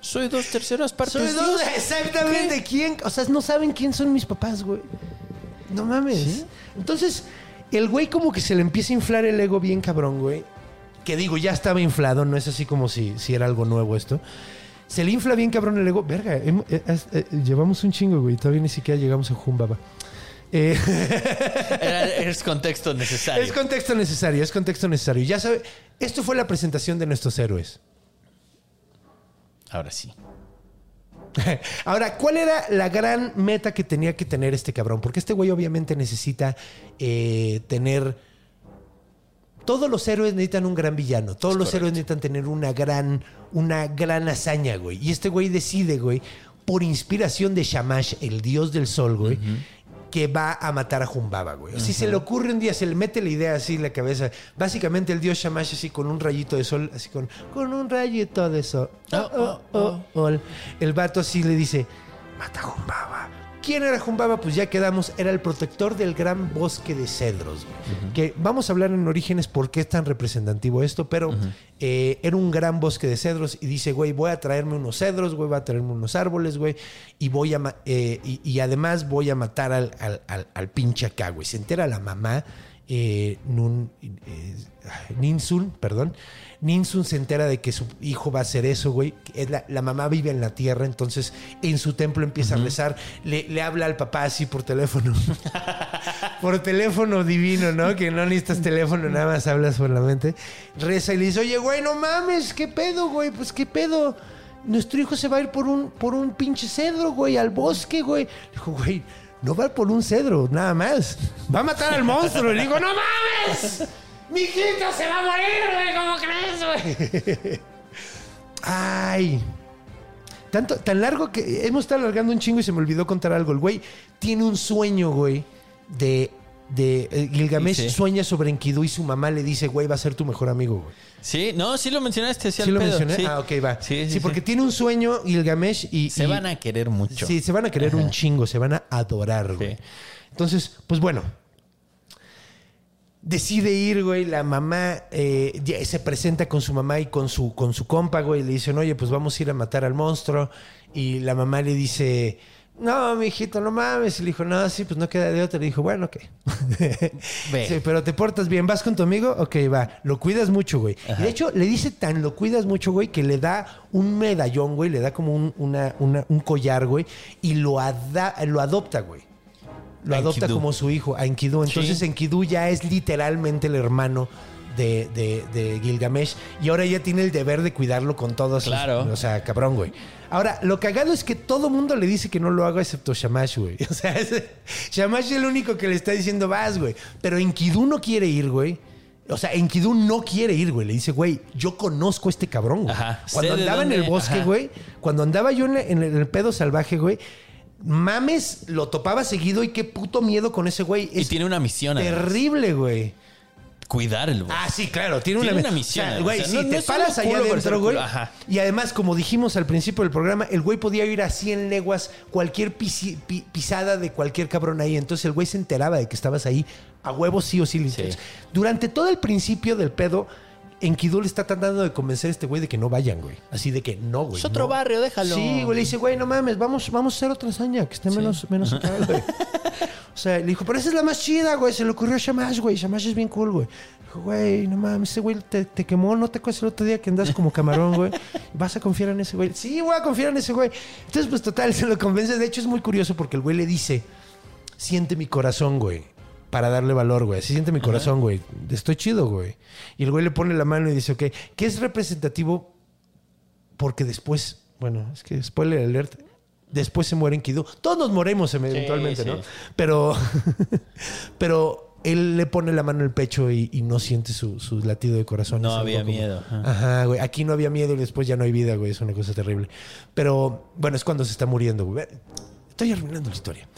Soy dos terceras partes. Soy dos, exactamente. ¿Quién? O sea, no saben quién son mis papás, güey. No mames. ¿Sí? Entonces, el güey como que se le empieza a inflar el ego bien cabrón, güey. Que digo, ya estaba inflado, no es así como si, si era algo nuevo esto. Se le infla bien cabrón el ego. Verga, eh, eh, llevamos un chingo, güey. Todavía ni siquiera llegamos a Jumbaba. Eh, Era- es contexto necesario. es contexto necesario, es contexto necesario. Ya sabe, esto fue la presentación de nuestros héroes. Ahora sí. Ahora, ¿cuál era la gran meta que tenía que tener este cabrón? Porque este güey obviamente necesita eh, tener... Todos los héroes necesitan un gran villano. Todos los héroes necesitan tener una gran, una gran hazaña, güey. Y este güey decide, güey, por inspiración de Shamash, el dios del sol, güey, que va a matar a Jumbaba, güey. Si se le ocurre un día, se le mete la idea así en la cabeza. Básicamente el dios Shamash así con un rayito de sol, así con, con un rayito de sol. Oh, oh, oh, oh. El vato así le dice, mata a Jumbaba. ¿Quién era Jumbaba? Pues ya quedamos, era el protector del gran bosque de cedros. güey. Que vamos a hablar en orígenes por qué es tan representativo esto, pero eh, era un gran bosque de cedros y dice, güey, voy a traerme unos cedros, güey, voy a traerme unos árboles, güey, y voy a, eh, y, y además voy a matar al, al, al- al pinche acá, güey. Se entera la mamá, eh, Nun, eh, Ninsun, perdón. Ninsun se entera de que su hijo va a hacer eso, güey. la, la mamá vive en la tierra, entonces en su templo empieza a rezar. Le, le habla al papá así por teléfono. por teléfono divino, ¿no? Que no necesitas teléfono, nada más hablas por la mente. Reza y le dice, oye, güey, no mames, ¿qué pedo, güey? Pues qué pedo. Nuestro hijo se va a ir por un, por un pinche cedro, güey, al bosque, güey. Dijo, güey, no va por un cedro, nada más. Va a matar al monstruo. Le digo, no mames. Mi hijito se va a morir, güey, ¿cómo crees, güey? Ay. Tanto, tan largo que hemos estado alargando un chingo y se me olvidó contar algo. El güey tiene un sueño, güey, de. de eh, Gilgamesh Sí. sueña sobre Enkidu y su mamá le dice, güey, va a ser tu mejor amigo, güey. Sí, no, sí lo mencionaste, sí, ¿Sí al lo pedo, mencioné? sí. Ah, ok, va. Sí, sí, Sí, porque sí. tiene un sueño Gilgamesh y. Se y- van a querer mucho. Sí, se van a querer un chingo, se van a adorar, güey. Sí. Entonces, pues bueno. Decide ir, güey. La mamá eh, se presenta con su mamá y con su, con su compa, güey. Le dicen, oye, pues vamos a ir a matar al monstruo. Y la mamá le dice, no, mi hijito, no mames. Y le dijo, no, sí, pues no queda de otra. Le dijo, bueno, ok. Ve. Sí, pero te portas bien. ¿Vas con tu amigo? Ok, va. Lo cuidas mucho, güey. Y de hecho, le dice tan lo cuidas mucho, güey, que le da un medallón, güey. Le da como un, una- una- un collar, güey. Y lo, lo adopta, güey. Lo adopta Enkidu. como su hijo, a Enkidu. Entonces Sí. Enkidu ya es literalmente el hermano de, de- de Gilgamesh. Y ahora ya tiene el deber de cuidarlo con todos. sus- Claro. o sea, cabrón, güey. Ahora, lo cagado es que todo mundo le dice que no lo haga excepto Shamash, güey. O sea, es- Shamash es el único que le está diciendo vas, güey. Pero Enkidu no quiere ir, güey. O sea, Enkidu no quiere ir, güey. Le dice, güey, yo conozco a este cabrón, güey. Ajá. Cuando andaba en el bosque, ajá. güey, cuando andaba yo en el, en el pedo salvaje, güey, mames, lo topaba seguido y qué puto miedo con ese güey. Y tiene una misión. terrible, güey. Cuidar el bosque. Ah, sí, claro, tiene, Tiene una, una misión, O sea, o güey, si no- te paras allá adentro, güey. ajá. Y además, como dijimos al principio del programa, el güey podía ir a 100 leguas cualquier pi- pisada de cualquier cabrón ahí. Entonces el güey se enteraba de que estabas ahí a huevo sí o sí. Sí. Durante todo el principio del pedo, Enkidu le está tratando de convencer a este güey de que no vayan, güey. Así de que no, güey. Es otro no. barrio, déjalo. Sí, güey, le dice, güey, no mames, vamos, vamos a hacer otra hazaña que esté menos, menos acá, güey. O sea, le dijo, pero esa es la más chida, güey. Se le ocurrió a Shamash, güey. Shamash es bien cool, güey. Dijo, güey, no mames, ese güey te, te quemó. ¿No te acuerdas el otro día que andas como camarón, güey? ¿Vas a confiar en ese güey? Sí, voy a confiar en ese güey. Entonces, pues total, se lo convence. De hecho, es muy curioso porque el güey le dice, siente mi corazón, güey. Para darle valor, güey. Así siente mi corazón, güey. Estoy chido, güey. Y el güey le pone la mano y dice, ok, ¿qué es representativo? Porque después, bueno, es que spoiler alert, después se muere Enkidu. Todos nos moremos eventualmente, sí. ¿no? Pero, pero él le pone la mano en el pecho y, y no siente su, su latido de corazón. No había como- miedo. Ajá, güey. Aquí no había miedo y después ya no hay vida, güey. Es una cosa terrible. Pero, bueno, es cuando se está muriendo, güey. Estoy arruinando la historia.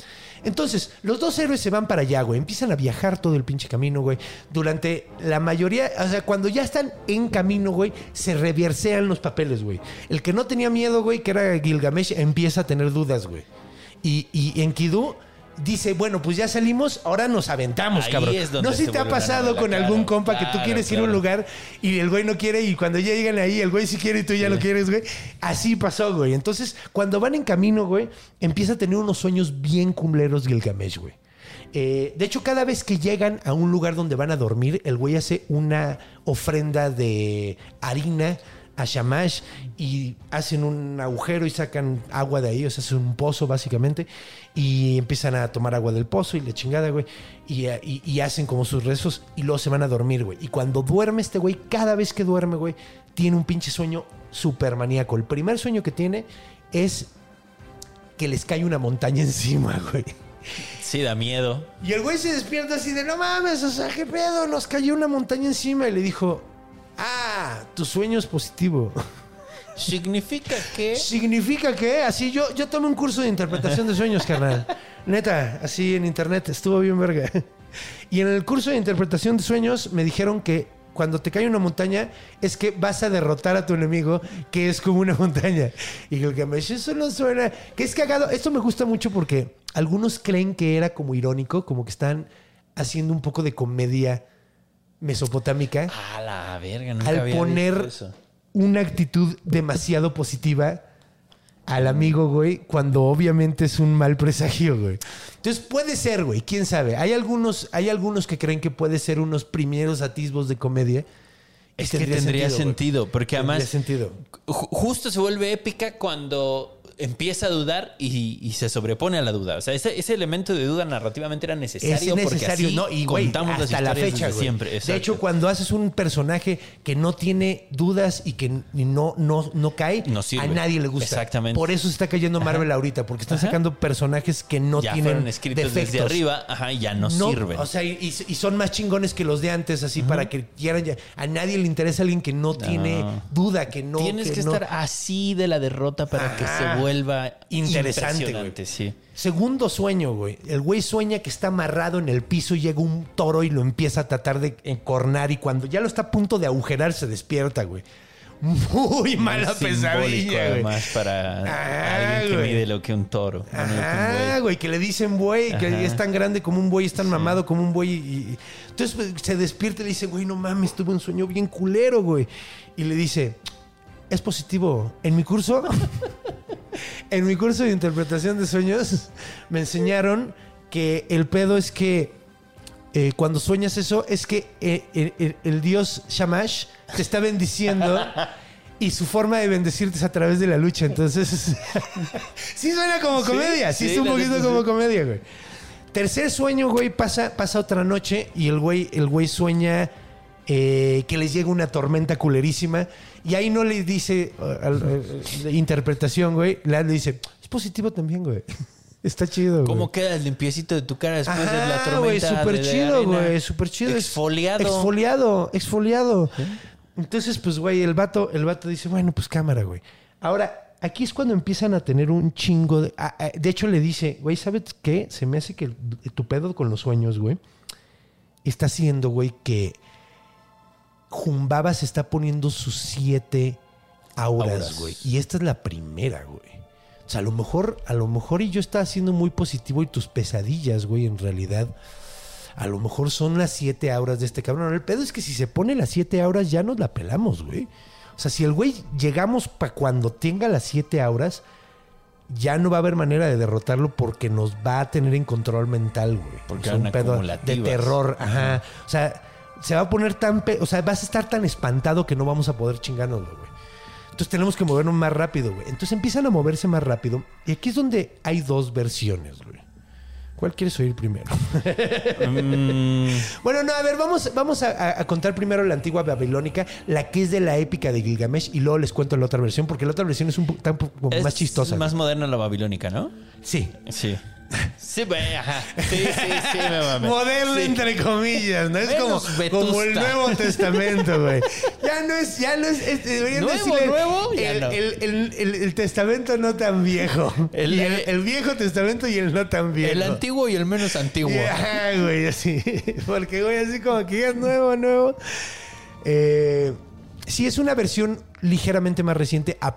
Entonces, los dos héroes se van para allá, güey. Empiezan a viajar todo el pinche camino, güey. Durante la mayoría, o sea, cuando ya están en camino, güey, se reversean los papeles, güey. El que no tenía miedo, güey, que era Gilgamesh, empieza a tener dudas, güey. Y, y Enkidu dice, bueno, pues ya salimos, ahora nos aventamos, Ahí cabrón. es donde no sé si se te ha vuelve pasado con algún compa que tú claro, quieres ir a un claro. lugar y el güey no quiere y cuando ya llegan ahí, el güey sí quiere y tú ya lo quieres, güey. Así pasó, güey. Entonces, cuando van en camino, güey, empieza a tener unos sueños bien cumbleros Gilgamesh, güey. Eh, de hecho, cada vez que llegan a un lugar donde van a dormir, el güey hace una ofrenda de harina a Shamash y hacen un agujero y sacan agua de ahí, o sea, es un pozo básicamente, y empiezan a tomar agua del pozo y la chingada, güey, y, y- y hacen como sus rezos y luego se van a dormir, güey. Y cuando duerme este güey, cada vez que duerme, güey, tiene un pinche sueño súper maníaco. El primer sueño que tiene es que les cae una montaña encima, güey. Sí, da miedo. Y el güey se despierta así de, no mames, o sea, ¿qué pedo? Nos cayó una montaña encima. Y le dijo, ah, tu sueño es positivo. Significa que. ¿Significa que? Así yo, yo tomé un curso de interpretación de sueños, carnal. Neta, así en internet, estuvo bien verga. Y en el curso de interpretación de sueños me dijeron que cuando te cae una montaña es que vas a derrotar a tu enemigo, que es como una montaña. Y Gilgamesh, eso no suena. Que es cagado. Esto me gusta mucho porque algunos creen que era como irónico, como que están haciendo un poco de comedia mesopotámica A la verga, nunca al había poner eso. una actitud demasiado positiva al amigo, güey, cuando obviamente es un mal presagio, güey. Entonces puede ser, güey, quién sabe. Hay algunos, hay algunos que creen que puede ser unos primeros atisbos de comedia. Es que tendría güey. sentido, porque Tendría además sentido. ju- justo se vuelve épica cuando empieza a dudar y, y se sobrepone a la duda. O sea, ese, ese elemento de duda narrativamente era necesario, Es porque necesario, así ¿no? Y güey, contamos las hasta la fecha, desde siempre. De hecho, cuando haces un personaje que no tiene dudas y que no, no, no cae, No a nadie le gusta. Exactamente. Por eso se está cayendo Marvel ahorita, porque están Ajá. sacando personajes que no ya tienen fueron escritos defectos. desde arriba, ajá, y ya no, sirven. O sea, y, y son más chingones que los de antes, así para que quieran ya. A nadie le interesa alguien que no, tiene duda, que no. Tienes que, estar así de la derrota para que se vuelva Interesante, impresionante, sí. Segundo sueño, güey. El güey sueña que está amarrado en el piso y llega un toro y lo empieza a tratar de encornar y cuando ya lo está a punto de agujerar se despierta, güey. Muy mala Muy pesadilla, güey. además, para Ah, alguien que güey. mide lo que un toro. que buey. güey, que le dicen buey, que Ajá. es tan grande como un buey, es tan mamado como un buey. Y, y- entonces pues, se despierta y le dice, güey, no mames, tuve un sueño bien culero, güey. Y le dice, es positivo. En mi curso, en mi curso de interpretación de sueños, me enseñaron que el pedo es que eh, cuando sueñas eso, es que eh, el, el- el dios Shamash te está bendiciendo. Y su forma de bendecirte es a través de la lucha. Entonces, sí suena como comedia. Sí, sí, es un poquito neta, como sí. comedia, güey. Tercer sueño, güey, pasa, pasa otra noche y el güey, el güey sueña eh, que les llega una tormenta culerísima y ahí no le dice uh, al- eh, interpretación, güey, le le dice, es positivo también, güey. Está chido, güey. ¿Cómo queda el limpiecito de tu cara después de la Ajá, tormenta? güey, súper chido, güey, súper chido. Exfoliado. Exfoliado, exfoliado. Entonces, pues, güey, el vato, el vato dice, bueno, pues cámara, güey. Ahora, aquí es cuando empiezan a tener un chingo de... de hecho, le dice, güey, ¿sabes qué? Se me hace que el- tu pedo con los sueños, güey, está haciendo, güey, que Jumbaba se está poniendo sus siete auras, Auras. güey. Y esta es la primera, güey. O sea, a lo mejor, a lo mejor y yo estaba siendo muy positivo y tus pesadillas, güey, en realidad, a lo mejor son las siete auras de este cabrón. El pedo es que si se pone las siete auras ya nos la pelamos, güey. O sea, si el güey llegamos para cuando tenga las siete auras, ya no va a haber manera de derrotarlo porque nos va a tener en control mental, güey. Porque es un pedo de terror, ajá. O sea, se va a poner tan... pe- o sea, vas a estar tan espantado que no vamos a poder chingarnos, güey. Entonces tenemos que movernos más rápido, güey. Entonces empiezan a moverse más rápido. Y aquí es donde hay dos versiones, güey. ¿Cuál quieres oír primero? Mm, Bueno, no, a ver, vamos, vamos a, contar primero la antigua babilónica, la que es de la épica de Gilgamesh, y luego les cuento la otra versión, porque la otra versión es un poco más chistosa. Más moderna la babilónica, ¿no? Sí. Sí. Sí, güey, ajá. Sí, sí, sí, me mames. Moderno Sí. entre comillas, ¿no? Es Menos como, vetusta. como el Nuevo Testamento, güey. Ya no es, ya no es, es- deberían Nuevo, decirle nuevo, ya el, no. el- el- el- el testamento no tan viejo. El- El, viejo testamento y el no tan viejo. El antiguo y el menos antiguo. Ajá, güey, así. Porque, güey, así como que ya es nuevo, nuevo. Eh, sí, es una versión ligeramente más reciente a-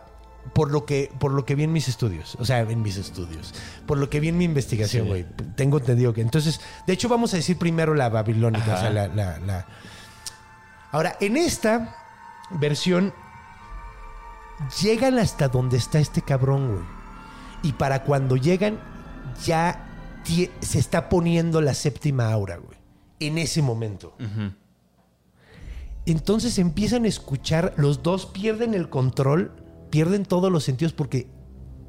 por, lo que, por lo que vi en mis estudios. O sea, en mis estudios. Por lo que vi en mi investigación, Sí. güey. Tengo entendido que. Entonces, de hecho, vamos a decir primero la babilónica. Ajá. O sea, la, la- la- Ahora, en esta versión. Llegan hasta donde está este cabrón, güey. Y para cuando llegan, ya se está poniendo la séptima aura, güey. En ese momento. Entonces empiezan a escuchar, los dos pierden el control, pierden todos los sentidos porque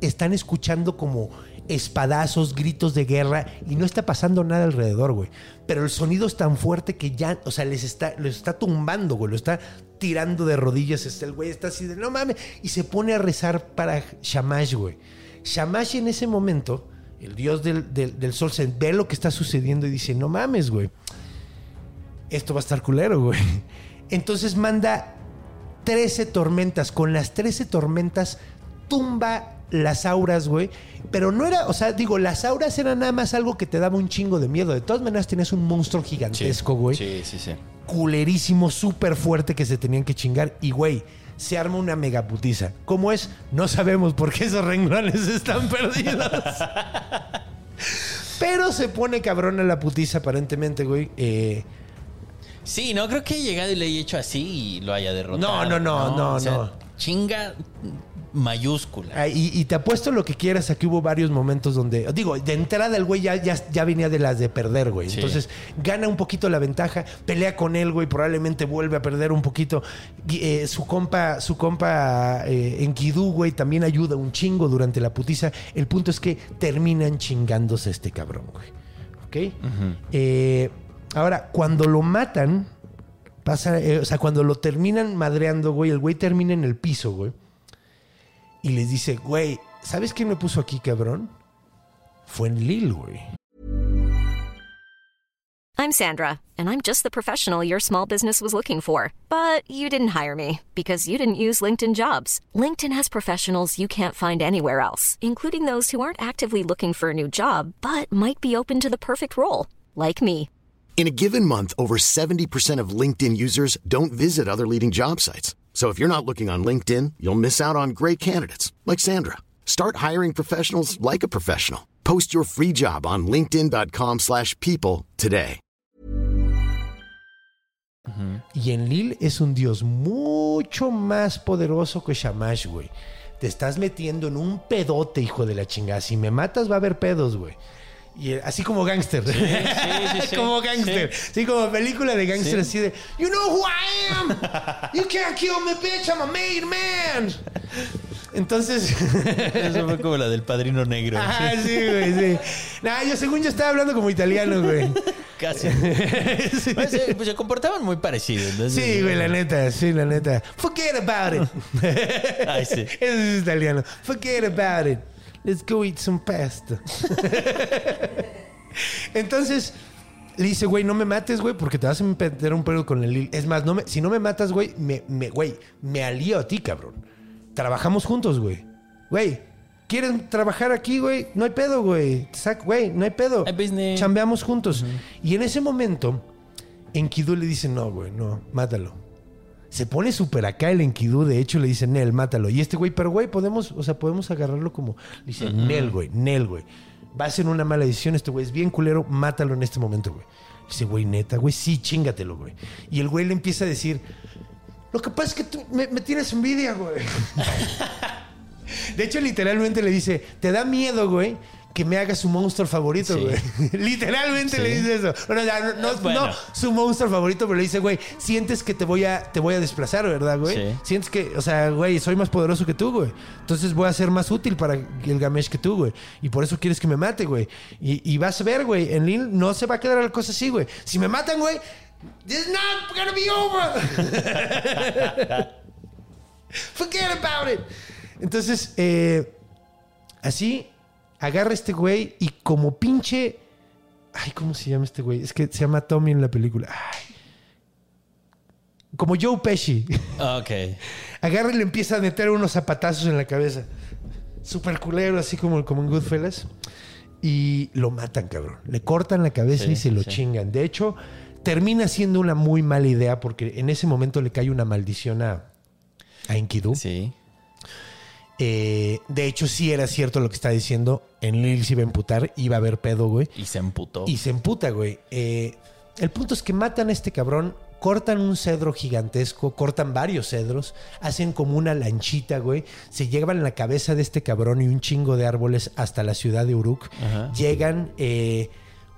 están escuchando como espadazos, gritos de guerra y no está pasando nada alrededor, güey. Pero el sonido es tan fuerte que ya, o sea, les está, les está tumbando, güey, lo está tirando de rodillas. El güey está así de, no mames, y se pone a rezar para Shamash, güey. Shamash en ese momento, el dios del, del- del sol, se ve lo que está sucediendo y dice, no mames, güey esto va a estar culero, güey. Entonces manda 13 tormentas. Con las 13 tormentas tumba las auras, güey. Pero no era, o sea, digo, las auras eran nada más algo que te daba un chingo de miedo. De todas maneras tenías un monstruo gigantesco, güey. Sí, sí, sí. Culerísimo, súper fuerte que se tenían que chingar. Y, güey, se arma una megaputiza. ¿Cómo es? No sabemos por qué esos renglones están perdidos. Pero se pone cabrón a la putiza, aparentemente, güey. Eh, Sí, no creo que haya llegado y le haya hecho así y lo haya derrotado. No, no, no, no, O sea, no. Chinga mayúscula. Ah, y, y te apuesto lo que quieras, aquí hubo varios momentos donde, digo, de entrada el güey ya, ya, ya venía de las de perder, güey. Sí. Entonces gana un poquito la ventaja, pelea con él, güey, probablemente vuelve a perder un poquito. Eh, su compa, su compa eh, Enkidu, güey, también ayuda un chingo durante la putiza. El punto es que terminan chingándose a este cabrón, güey. ¿Ok? Eh, ahora, cuando lo matan, pasa, eh, o sea, cuando lo terminan madreando, güey, el güey termina en el piso, güey y les dice, güey, ¿sabes quién me puso aquí, cabrón? Fue en Lil, güey. I'm Sandra, and I'm just the professional your small business was looking for. But you didn't hire me because you didn't use LinkedIn jobs. LinkedIn has professionals you can't find anywhere else, including those who aren't actively looking for a new job but might be open to the perfect role, like me. In a given month, over 70% of LinkedIn users don't visit other leading job sites. So if you're not looking on LinkedIn, you'll miss out on great candidates like Sandra. Start hiring professionals like a professional. Post your free job on linkedin.com/people slash people today. Mm-hmm. Y en Lil es un dios mucho más poderoso que Shamash, güey. Te estás metiendo en un pedote, hijo de la chingada. Si me matas, va a haber pedos, güey. Y eh, así como gángster. sí, sí. como gángster. Sí. como película de gángster así de You know who I am. You can't kill me, bitch. I'm a made man. Entonces. Eso fue como la del padrino negro. Ah, sí, güey, sí. Nah, yo según yo estaba hablando como italiano, güey. Casi. Sí. Pues, se, pues se comportaban muy parecidos. entonces- Sí, güey, la neta, sí, la neta. Forget about it. Ay, sí. Eso es italiano. Forget about it. Let's go eat some pasta. Entonces, le dice, güey, no me mates, güey, porque te vas a meter un pedo con el Lil. Es más, no me, si no me matas, güey, me, me, güey, me alío a ti, cabrón. Trabajamos juntos, güey. Güey, ¿quieren trabajar aquí, güey? No hay pedo, güey. Güey, no hay pedo. Hay business. Chambeamos juntos. Y en ese momento, Enkidu le dice, no, güey, no, mátalo. Se pone súper acá el Enkidu, de hecho le dice, Nel, mátalo. Y este güey, pero güey, podemos, o sea, podemos agarrarlo como. Le dice, Nel, güey, Nel, güey. Va a ser una mala decisión, este güey es bien culero, mátalo en este momento, güey. Dice, güey, neta, güey, sí, chingatelo, güey. Y el güey le empieza a decir, lo que pasa es que tú me, me tienes envidia, güey. De hecho, literalmente le dice, te da miedo, güey, que me hagas su monstruo favorito, Sí. güey. literalmente Sí. le dice eso. Bueno, ya, no, no, Bueno. no su monstruo favorito, pero le dice, güey, sientes que te voy a, te voy a desplazar, ¿verdad, güey? Sí. Sientes que, o sea, güey, soy más poderoso que tú, güey. Entonces voy a ser más útil para el Gamesh que tú, güey. Y por eso quieres que me mate, güey. Y, y vas a ver, güey, en Lil no se va a quedar la cosa así, güey. Si me matan, güey, is not gonna be over. Forget about it. Entonces, eh, así agarra este güey y como pinche. Ay, ¿cómo se llama este güey? Es que se llama Tommy en la película. Ay. Como Joe Pesci. Ok. Agarra y le empieza a meter unos zapatazos en la cabeza. Super culero, así como, como en Goodfellas. Y lo matan, cabrón. Le cortan la cabeza Sí, y se lo sí. chingan. De hecho, termina siendo una muy mala idea porque en ese momento le cae una maldición a, a Enkidu. Sí. Eh, de hecho, sí era cierto lo que está diciendo. En Lil se iba a emputar, iba a haber pedo, güey. Y se emputó. Y se emputa, güey. Eh, el punto es que matan a este cabrón, cortan un cedro gigantesco, cortan varios cedros, hacen como una lanchita, güey. Se llevan la cabeza de este cabrón y un chingo de árboles hasta la ciudad de Uruk. Ajá. Llegan, eh,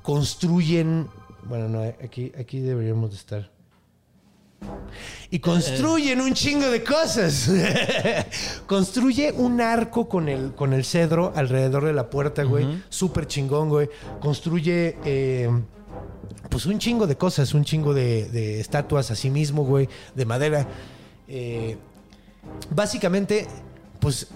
construyen. Bueno, no, aquí, aquí deberíamos de estar. Y construyen un chingo de cosas. Construye un arco con el, con el cedro alrededor de la puerta, güey. Súper chingón, güey. Construye, eh, pues, un chingo de cosas. Un chingo de, de estatuas a sí mismo, güey. De madera. Eh, básicamente, pues,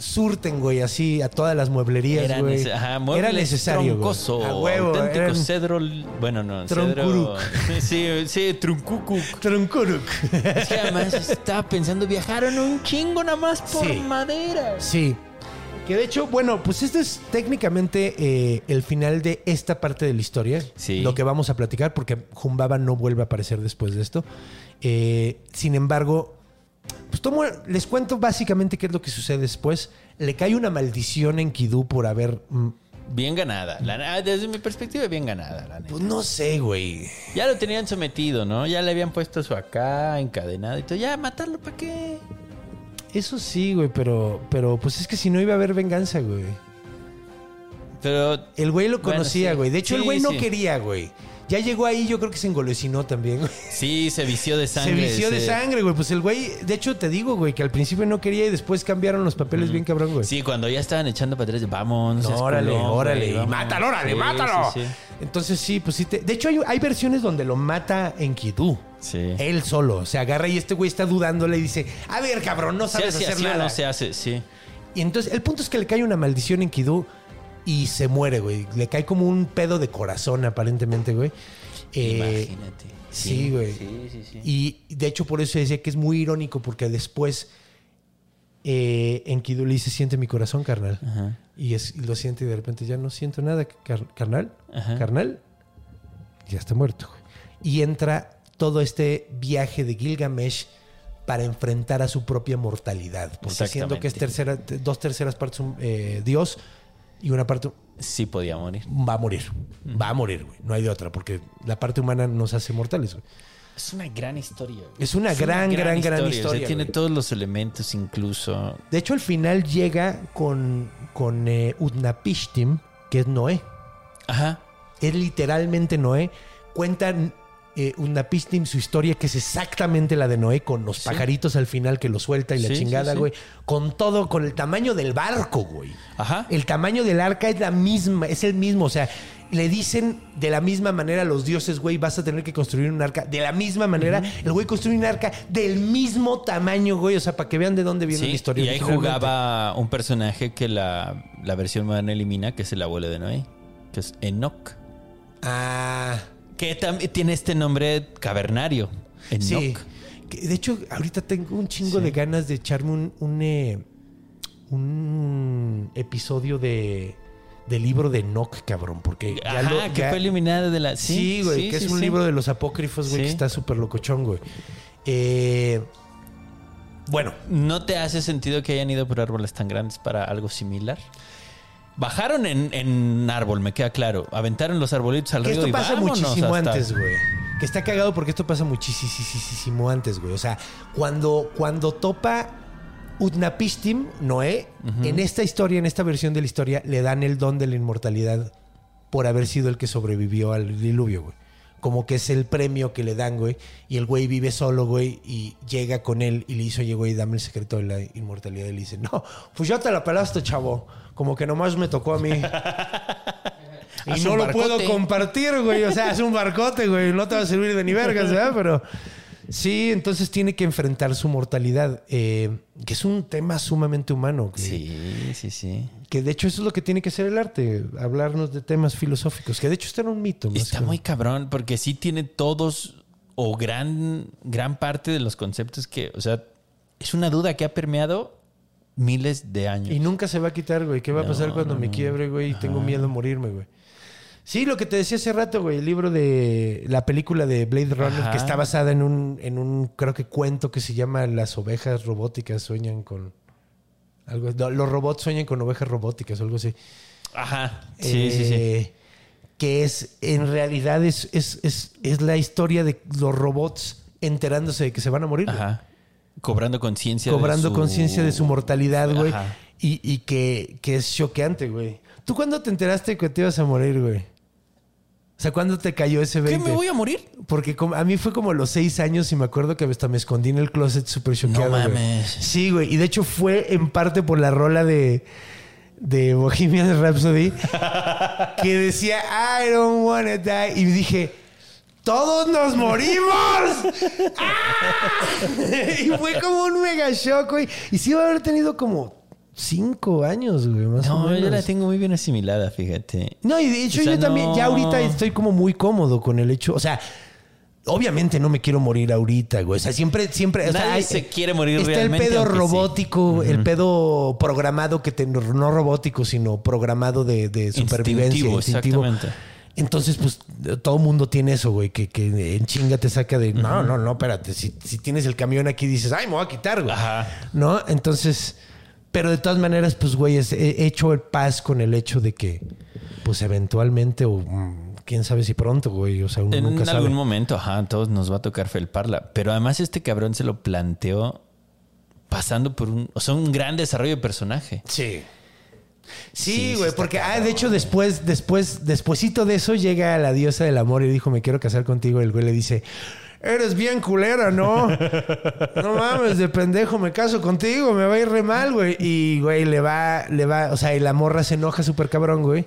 surten, güey, así a todas las mueblerías, Era, güey. ajá, Era necesario, güey. troncoso, A huevo. auténtico eran cedro. Bueno, no, Troncuruc. cedro. Sí, sí, truncucuc. troncuruk. Es que además estaba pensando, viajaron un chingo nada más por Sí. madera. Sí. Que de hecho, bueno, pues este es técnicamente eh, el final de esta parte de la historia. Sí. Lo que vamos a platicar, porque Jumbaba no vuelve a aparecer después de esto. Eh, sin embargo, pues tomo- les cuento básicamente qué es lo que sucede después. Le cae una maldición en Kidú por haber. mm, Bien ganada. La- ah, desde mi perspectiva, bien ganada, la neta. Pues no sé, güey. Ya lo tenían sometido, ¿no? Ya le habían puesto su acá, encadenado y todo. Ya, matarlo, ¿para qué? Eso sí, güey, pero, pero pues es que si no iba a haber venganza, güey. Pero El güey lo Bueno, conocía, sí. güey. De hecho, el güey no sí. quería, güey. Ya llegó ahí, yo creo que se engolosinó también, güey. sí, se vició de sangre. se vició de sangre, güey. Pues el güey, de hecho, te digo, güey, que al principio no quería y después cambiaron los papeles bien cabrón, güey. Sí, cuando ya estaban echando para atrás, vamos. No, seas órale, culón, órale. güey, y vamos. mátalo, órale, Sí, mátalo. Sí. Entonces sí, pues sí. Te... De hecho, hay, hay versiones donde lo mata en Kidú. Sí. Él solo. Se agarra y este güey está dudándole y dice, a ver, cabrón, no ¿Se sabes hace hacer así o nada. no se hace? Sí. Y entonces, el punto es que le cae una maldición en Kidú y se muere, güey. Le cae como un pedo de corazón, aparentemente, güey. Eh, Imagínate. sí, güey. Sí, sí, sí. Y de hecho, por eso decía que es muy irónico, porque después eh, en Kidú le dice: Siente mi corazón, carnal. Ajá. Y, es, y lo siente y de repente ya no siento nada, car- carnal. Ajá. Carnal. Ya está muerto, güey. Y entra todo este viaje de Gilgamesh para enfrentar a su propia mortalidad. Porque siendo que es tercera, dos terceras partes un eh, Dios y una parte Sí podía morir. va a morir. Va a morir, güey. No hay de otra, porque la parte humana nos hace mortales, güey. Es una gran historia. güey. Es una gran, gran, gran historia, sea, tiene güey. todos los elementos incluso. De hecho, al final llega con, con eh, Utnapishtim, que es Noé. Ajá. Es literalmente Noé. Cuentan eh, Utnapishtim su historia, que es exactamente la de Noé, con los Sí. pajaritos al final que lo suelta y la Sí, chingada, sí. güey. Con todo, con el tamaño del barco, güey. Ajá. El tamaño del arca es la misma, es el mismo. O sea, le dicen de la misma manera a los dioses, güey, vas a tener que construir un arca. De la misma manera, el güey construye un arca del mismo tamaño, güey. O sea, para que vean de dónde viene Sí, la historia. y ahí jugaba un personaje que la, la versión moderna elimina, que es el abuelo de Noé, que es Enoch. Ah, Que también tiene este nombre cavernario. Enoch. sí. De hecho, ahorita tengo un chingo Sí. de ganas de echarme un, un, eh, un episodio de del libro de Enoch, cabrón, porque ya Ajá, lo- que ya- fue eliminada de la. Sí, güey, que es sí, un sí. libro de los apócrifos, güey, Sí. que está súper locochón, güey. Eh, bueno, ¿No te hace sentido que hayan ido por árboles tan grandes para algo similar? Bajaron en, en árbol, me queda claro. Aventaron los arbolitos al que río esto y pasa muchísimo hasta- antes, güey. Que está cagado porque esto pasa muchísimo antes, güey. O sea, cuando, cuando topa Utnapishtim, Noé, en esta historia, en esta versión de la historia, le dan el don de la inmortalidad por haber sido el que sobrevivió al diluvio, güey. Como que es el premio que le dan, güey. Y el güey vive solo, güey. Y llega con él y le dice, oye, güey, dame el secreto de la inmortalidad. Y le dice, no, pues ya te la pelaste, chavo. Como que nomás me tocó a mí. y Haz no lo puedo compartir, güey. O sea, es un barcote, güey. No te va a servir de ni vergas, ¿verdad? Pero sí, entonces tiene que enfrentar su mortalidad. eh, que es un tema sumamente humano. Que, Sí, sí, sí. Que de hecho eso es lo que tiene que ser el arte. Hablarnos de temas filosóficos. Que de hecho esto era un mito. más Está muy cabrón porque sí tiene todos o gran, gran parte de los conceptos que, o sea, es una duda que ha permeado miles de años. Y nunca se va a quitar, güey. ¿Qué va a pasar cuando no, me quiebre, güey? Y tengo miedo a morirme, güey. Sí, lo que te decía hace rato, güey, el libro de la película de Blade Runner, Ajá. que está basada en un, en un, creo que cuento que se llama Las ovejas robóticas sueñan con algo. los robots sueñan con ovejas robóticas o algo así. Ajá. Sí, sí, sí. Eh, Que es, en realidad, es, es, es, es la historia de los robots enterándose de que se van a morir. Ajá. Cobrando conciencia. de cobrando su- conciencia de su mortalidad, güey. Y, y que, que es choqueante, güey. ¿Tú cuándo te enteraste que te ibas a morir, güey? O sea, ¿cuándo te cayó ese ¿Qué 20? me voy a morir? Porque a mí fue como a los seis años y me acuerdo que hasta me escondí en el closet súper choqueado. No güey. mames. Sí, güey. Y de hecho fue en parte por la rola de, de Bohemian Rhapsody que decía I don't wanna die. Y dije, ¡Todos nos morimos! ¡Ah! y fue como un mega shock, güey. Y sí iba a haber tenido como cinco años, güey, más o No, menos. yo la tengo muy bien asimilada, fíjate. No, y de hecho O sea, yo también, ya ahorita estoy como muy cómodo con el hecho, o sea, obviamente no me quiero morir ahorita, güey. O sea, siempre, siempre. o sea, Nadie hay- se quiere morir Está realmente, el pedo sí. robótico, el pedo programado que te, no robótico, sino programado de, de supervivencia. Instintivo, instintivo. exactamente. Entonces, pues, todo mundo tiene eso, güey, que, que en chinga te saca de, no, no, no, espérate, si, si tienes el camión aquí dices, ay, me voy a quitar, güey. Ajá. ¿No? Entonces, pero de todas maneras, pues, güey, es- he hecho el paz con el hecho de que, pues, eventualmente, o mm, quién sabe si pronto, güey, o sea, uno En nunca sabe. algún momento, ajá, a todos nos va a tocar felparla. Pero además este cabrón se lo planteó pasando por un, o sea, un gran desarrollo de personaje. Sí. Sí, güey, porque ah, de hecho después, después, despuesito de eso llega la diosa del amor y dijo, me quiero casar contigo. El güey le dice, eres bien culera, ¿no? No mames, de pendejo, me caso contigo, me va a ir re mal, güey. Y, güey, le va, le va, o sea, y la morra se enoja súper cabrón, güey.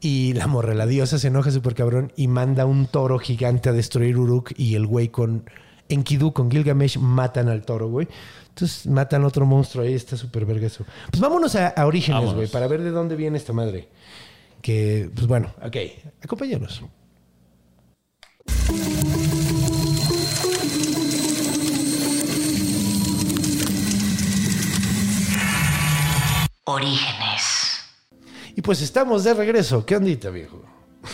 Y la morra, la diosa, se enoja súper cabrón y manda un toro gigante a destruir Uruk y el güey con Enkidu, con Gilgamesh, matan al toro, güey. Entonces matan otro monstruo ahí, está súper verga eso. Pues vámonos a, a Orígenes, güey, para ver de dónde viene esta madre. Que, pues bueno, ok, acompáñanos. Orígenes. Y pues estamos de regreso. ¿Qué ondita, viejo?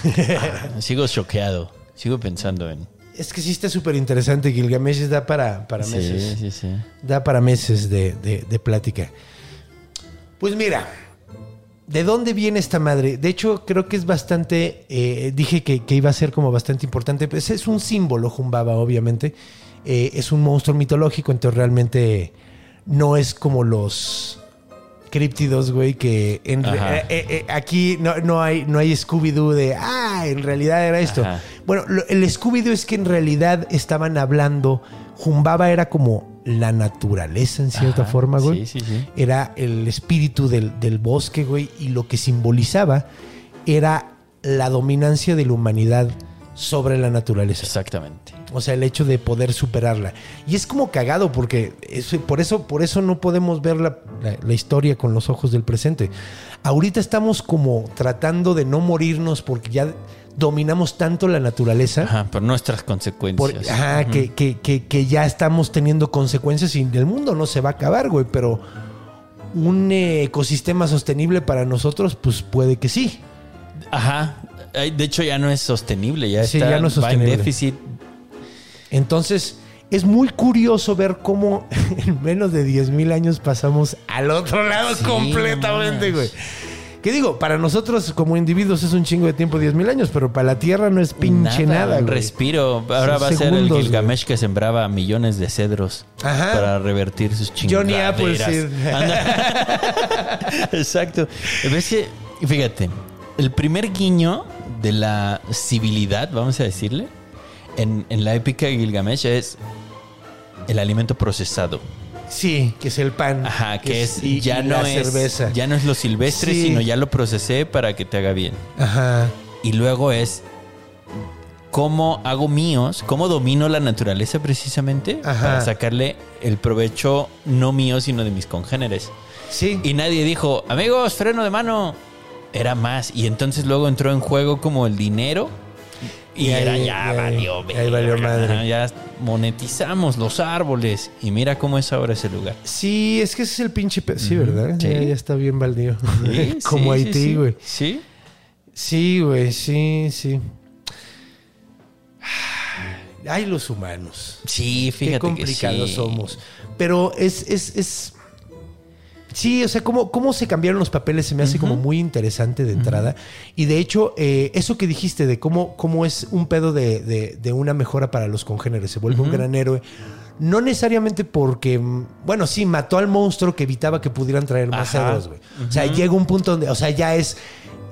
Sigo choqueado. Sigo pensando en. Es que sí está súper interesante. Gilgamesh da para, para meses. Sí, sí, sí. Da para meses de, de- de plática. Pues mira, ¿de dónde viene esta madre? De hecho, creo que es bastante. eh, dije que, que iba a ser como bastante importante. Pues es un símbolo, Jumbaba, obviamente. Eh, es un monstruo mitológico, entonces realmente no es como los críptidos, güey, que en eh, eh, eh, aquí no, no hay, no hay Scooby-Doo de, ah, en realidad era esto. Ajá. Bueno, lo- el Scooby-Doo es que en realidad estaban hablando, Jumbaba era como la naturaleza en cierta Ajá, forma, güey. sí, sí, sí. Era el espíritu del, del bosque, güey, y lo que simbolizaba era la dominancia de la humanidad sobre la naturaleza. Exactamente. O sea, el hecho de poder superarla. Y es como cagado porque eso- por, eso, por eso no podemos ver la, la- la historia con los ojos del presente. Ahorita estamos como tratando de no morirnos porque ya dominamos tanto la naturaleza. Ajá, por nuestras por- consecuencias. ajá, que, que- que- que ya estamos teniendo consecuencias y el mundo no se va a acabar, güey. Pero un ecosistema sostenible para nosotros, pues puede que sí. Ajá. De hecho, ya no es sostenible. Ya Sí, está ya no es va en sostenible. déficit. Entonces, es muy curioso ver cómo en menos de 10 mil años pasamos al otro lado Sí, completamente, güey. ¿Qué digo? Para nosotros como individuos es un chingo de tiempo, 10 mil años, pero para la Tierra no es pinche nada, un güey. respiro. Ahora Son va a ser el güey. Gilgamesh que sembraba millones de cedros Ajá. para revertir sus chingaderas. Johnny. Anda. Exacto. ¿Ves que- Fíjate, el primer guiño de la civilidad, vamos a decirle, en, en la épica de Gilgamesh es el alimento procesado. Sí, que es el pan. Ajá, que es, y- ya y no la es cerveza. ya no es lo silvestre, Sí. sino ya lo procesé para que te haga bien. Ajá. Y luego es cómo hago míos, cómo domino la naturaleza precisamente Ajá. para sacarle el provecho no mío, sino de mis congéneres. Sí. Y nadie dijo, amigos, freno de mano. Era más. Y entonces luego entró en juego como el dinero. Y, Y ahí- era y ya ahí- valió, ahí valió verga. madre. Ya monetizamos los árboles. Y mira cómo es ahora ese lugar. Sí, es que ese es el pinche... pe- Sí, ¿verdad? Sí. Ya, ya está bien baldío. Sí, Como sí, Haití, güey. Sí. Sí, güey, sí, sí. Ay, los humanos. Sí, fíjate Qué complicados que somos. Pero es, es, es. Sí, o sea, cómo, cómo se cambiaron los papeles se me hace como muy interesante de entrada. Y de hecho, eh, eso que dijiste de cómo, cómo es un pedo de, de- de una mejora para los congéneres, se vuelve un gran héroe. No necesariamente porque, mm, bueno, sí, mató al monstruo que evitaba que pudieran traer más cerdos, güey. O sea, llega un punto donde, o sea, ya es,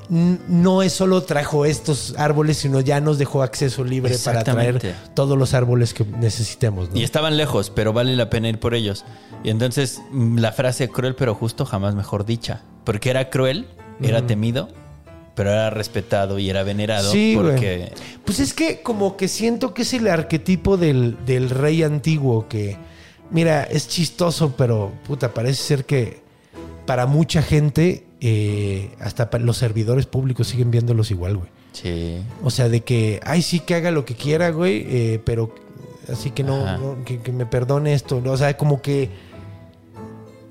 no es solo trajo estos árboles, sino ya nos dejó acceso libre para traer todos los árboles que necesitemos, ¿no? Y estaban lejos, pero vale la pena ir por ellos. Y entonces mm, la frase cruel pero justo jamás mejor dicha. Porque era cruel, era temido, pero era respetado y era venerado Sí, porque... Pues es que como que siento que es el arquetipo del, del rey antiguo que, mira, es chistoso, pero puta, parece ser que para mucha gente, eh, hasta los servidores públicos siguen viéndolos igual, güey. Sí. O sea, de que, ay, sí, que haga lo que quiera, güey, eh, pero así que no, no, que, que me perdone esto. O sea, como que.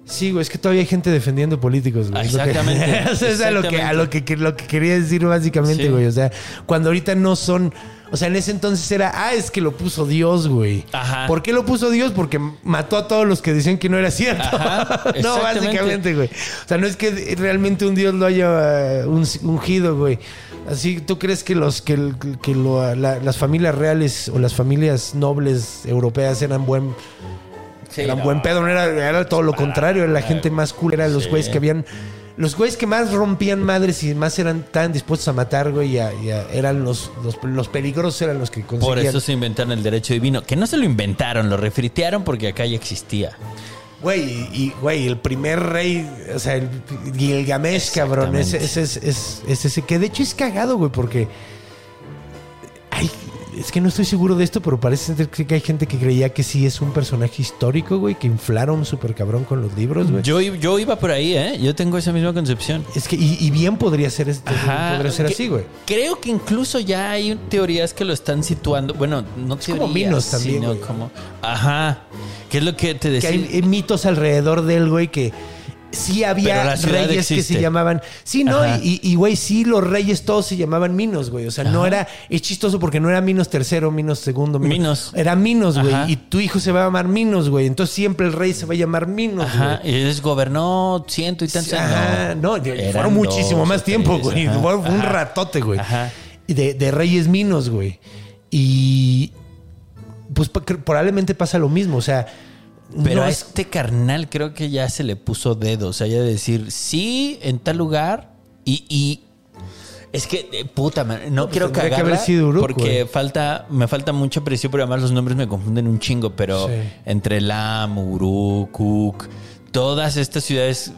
Sí, güey, es que todavía hay gente defendiendo políticos, güey. Es lo que- exactamente, sea, es a lo que, a lo que, que- lo que quería decir básicamente, Sí. güey. O sea, cuando ahorita no son. O sea, en ese entonces era, ah, es que lo puso Dios, güey. Ajá. ¿Por qué lo puso Dios? Porque mató a todos los que decían que no era cierto. Ajá, no, básicamente, güey. O sea, no es que realmente un Dios lo haya eh, un- ungido, güey. Así, ¿tú crees que los que, que lo- la- las familias reales o las familias nobles europeas eran buen Sí, eran no. buen pedo? No era, era todo lo contrario, era la gente más cool, eran los güeyes que habían los güeyes que más rompían madres y más eran tan dispuestos a matar, güey, y a- y a- eran los, los, los peligrosos eran los que conseguían. Por eso se inventaron el derecho divino. Que no se lo inventaron, lo refritearon porque acá ya existía. Güey, y, güey, el primer rey, o sea, el Gilgamesh, cabrón, ese, ese, es- es- es ese, que de hecho es cagado, güey, porque... Es que no estoy seguro de esto, pero parece ser que hay gente que creía que sí es un personaje histórico, güey, que inflaron súper cabrón con los libros, güey. Yo, yo iba por ahí, ¿eh? Yo tengo esa misma concepción. Es que, y, y bien podría ser, este, podría ser que- así, güey. Creo que incluso ya hay teorías que lo están situando. Bueno, no como teorías, Minos también, sino como. Ajá. ¿Qué es lo que te Que decía? hay, hay mitos alrededor de él, güey, que sí había reyes que se llamaban. Sí, no, Ajá. y, güey, sí, los reyes todos se llamaban Minos, güey. O sea, no era. Es chistoso porque no era Minos tercero, Minos segundo, Minos. Era Minos, güey. Y tu hijo se va a llamar Minos, güey. Entonces siempre el rey se va a llamar Minos, Ajá. Y les gobernó ciento y tantos años. no, Eran fueron muchísimo más tiempo, güey. Fue un ratote, güey. De, de Reyes Minos, güey. Y. Pues probablemente pasa lo mismo. O sea. Pero no a es- este carnal creo que ya se le puso dedo. O sea, ya de decir sí en tal lugar y. y- es que, eh, puta, man, no, pues quiero que cagarla haber sido Uruk, porque güey. falta, me falta mucha presión, pero además los nombres me confunden un chingo. Pero Sí. entre Lam, Uruk, Cook, todas estas ciudades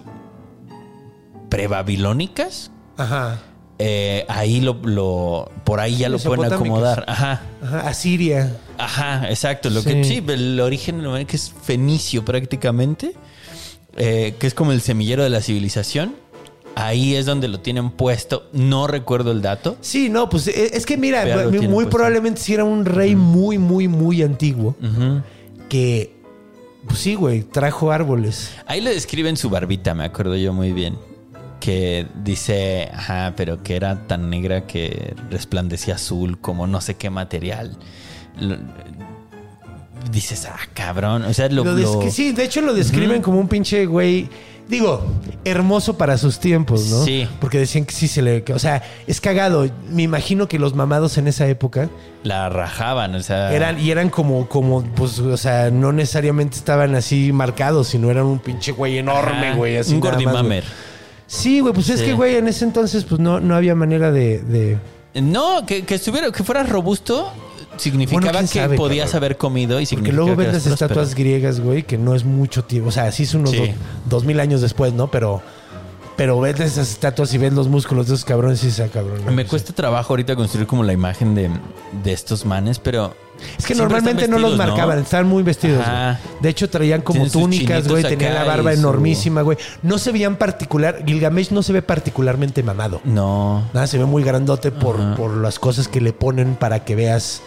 prebabilónicas, Ajá. Eh, ahí lo, lo- por ahí ya lo pueden acomodar. Ajá. Ajá. Asiria. Ajá, exacto. Lo Sí. que sí, el origen lo que es fenicio prácticamente, eh, que es como el semillero de la civilización. Ahí es donde lo tienen puesto. No recuerdo el dato. Sí, no, pues eh, es que mira, muy, puesto. probablemente si era un rey muy, muy, muy antiguo Ujú. que, pues sí, güey, trajo árboles. Ahí le describen su barbita, me acuerdo yo muy bien. Que dice, ajá, pero que era tan negra que resplandecía azul como no sé qué material. Lo- dices, ah, cabrón. O sea, lo, Lo lo- sí, de hecho lo describen como un pinche güey. Digo, hermoso para sus tiempos, ¿no? Sí. Porque decían que sí se le. que- o sea, es cagado. Me imagino que los mamados en esa época la rajaban. O sea, eran, y eran como, como, pues, o sea, no necesariamente estaban así marcados, sino eran un pinche güey enorme, Ajá, güey. Así un más, gordimamer. güey. Sí, güey, pues es que, güey, en ese entonces, pues no, no había manera de. de- No, que, que estuviera, que fueras robusto significaba Bueno, que sabe, podías cabrón. haber comido y Porque significaba luego ves las estatuas griegas, güey, que no es mucho tiempo. O sea, sí es unos Sí. dos, dos mil años después, ¿no? Pero, pero ves esas estatuas y ves los músculos de esos cabrones y dice, cabrón. ¿no? Me cuesta trabajo ahorita construir como la imagen de, de estos manes, pero. Es que normalmente no los marcaban, estaban muy vestidos. De hecho, traían como Tienen túnicas, güey, tenían la barba su- enormísima, güey. No se veían particular, Gilgamesh no se ve particularmente mamado. No. Nada, se ve muy grandote por, Ajá. por las cosas que le ponen para que veas.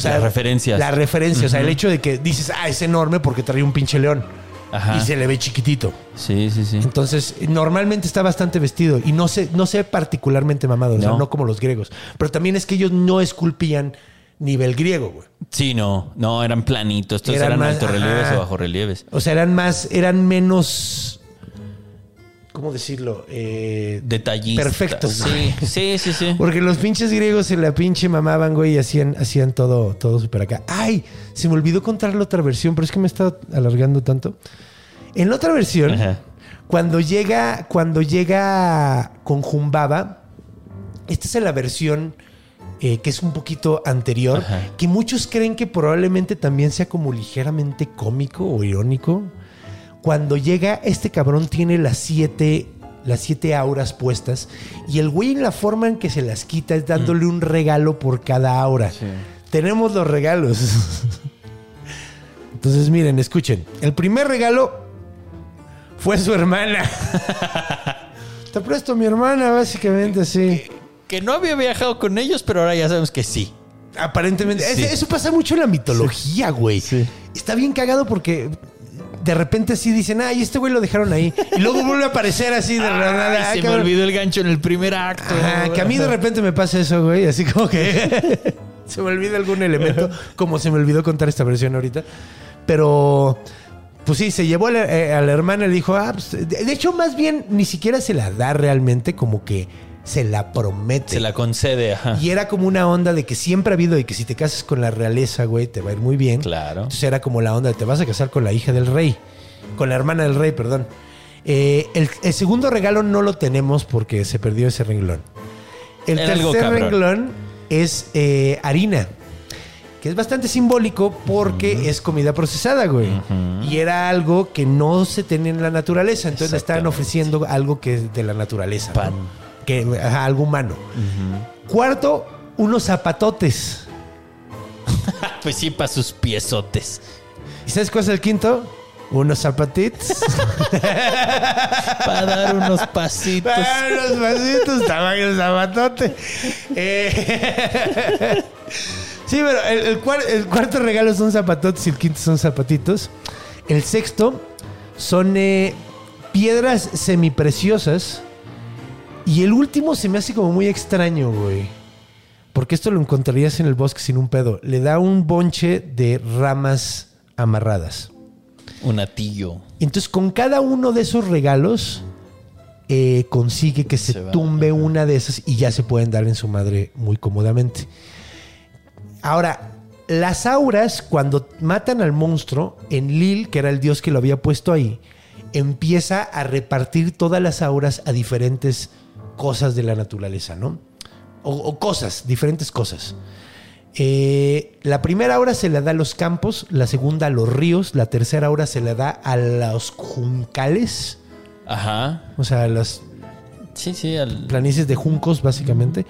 Las referencias. La referencia, o sea, el hecho de que dices, ah, es enorme porque trae un pinche león. Ajá. Y se le ve chiquitito. Sí, sí, sí. Entonces, normalmente está bastante vestido y no se, no se ve particularmente mamado, o sea, No. no como los griegos. Pero también es que ellos no esculpían nivel griego, güey. Sí, no. No, eran planitos. Estos Eran eran, más- altorrelieves ajá. o bajorrelieves. O sea, eran más, eran menos. ¿Cómo decirlo? Eh, Detallistas. Perfectos, Sí, sí, sí, sí. Porque los pinches griegos se la pinche mamaban, güey, y hacían, hacían todo, todo súper acá. ¡Ay! Se me olvidó contar la otra versión, pero es que me he estado alargando tanto. En la otra versión, Ajá. cuando llega, cuando llega con Jumbaba, esta es la versión eh, que es un poquito anterior, Ajá. que muchos creen que probablemente también sea como ligeramente cómico o irónico. Cuando llega, este cabrón tiene las siete, las siete auras puestas y el güey en la forma en que se las quita es dándole un regalo por cada aura. Tenemos los regalos. Entonces, miren, escuchen. El primer regalo fue su hermana. Te presto a mi hermana, básicamente así. que no había viajado con ellos, pero ahora ya sabemos que sí. Aparentemente. Sí. Eso pasa mucho en la mitología, güey. Sí. Está bien cagado porque de repente así dicen, ay, este güey lo dejaron ahí. Y luego vuelve a aparecer así de Ay, se me olvidó el gancho en el primer acto. Que a mí de repente me pasa eso, güey. Así como que se me olvida algún elemento, como se me olvidó contar esta versión ahorita. Pero, pues sí, se llevó a la, eh, a la hermana y le dijo, ah, pues, de hecho, más bien ni siquiera se la da realmente, como que se la promete. Se la concede, ajá. Y era como una onda de que siempre ha habido de que si te casas con la realeza, güey, te va a ir muy bien. Claro. Entonces era como la onda de te vas a casar con la hija del rey. Con la hermana del rey, perdón. Eh, el, el segundo regalo no lo tenemos porque se perdió ese renglón. El Era tercer renglón es eh, harina. Que es bastante simbólico porque es comida procesada, güey. Y era algo que no se tenía en la naturaleza. Entonces le estaban ofreciendo algo que es de la naturaleza. ¿no? Que, ajá, algo humano. Cuarto, unos zapatotes. Pues sí, para sus piezotes. ¿Y sabes cuál es el quinto? Unos zapatitos. Para dar unos pasitos. Ah, unos pasitos, tamaño zapatote. Eh, sí, pero el, el cuar- el cuarto regalo son zapatotes y el quinto son zapatitos. El sexto son eh, piedras semipreciosas. Y el último se me hace como muy extraño, güey. Porque esto lo encontrarías en el bosque sin un pedo. Le da un bonche de ramas amarradas. Un atillo. Entonces, con cada uno de esos regalos, eh, consigue que se, tumbe una de esas y ya se pueden dar en su madre muy cómodamente. Ahora, las auras, cuando matan al monstruo, en Lil, que era el dios que lo había puesto ahí, empieza a repartir todas las auras a diferentes cosas de la naturaleza, ¿no? O, o cosas, diferentes cosas. Eh, la primera aura se la da a los campos, la segunda a los ríos, la tercera aura se la da a los juncales, Ajá. o sea, a las Sí, sí. al- planicies de juncos, básicamente.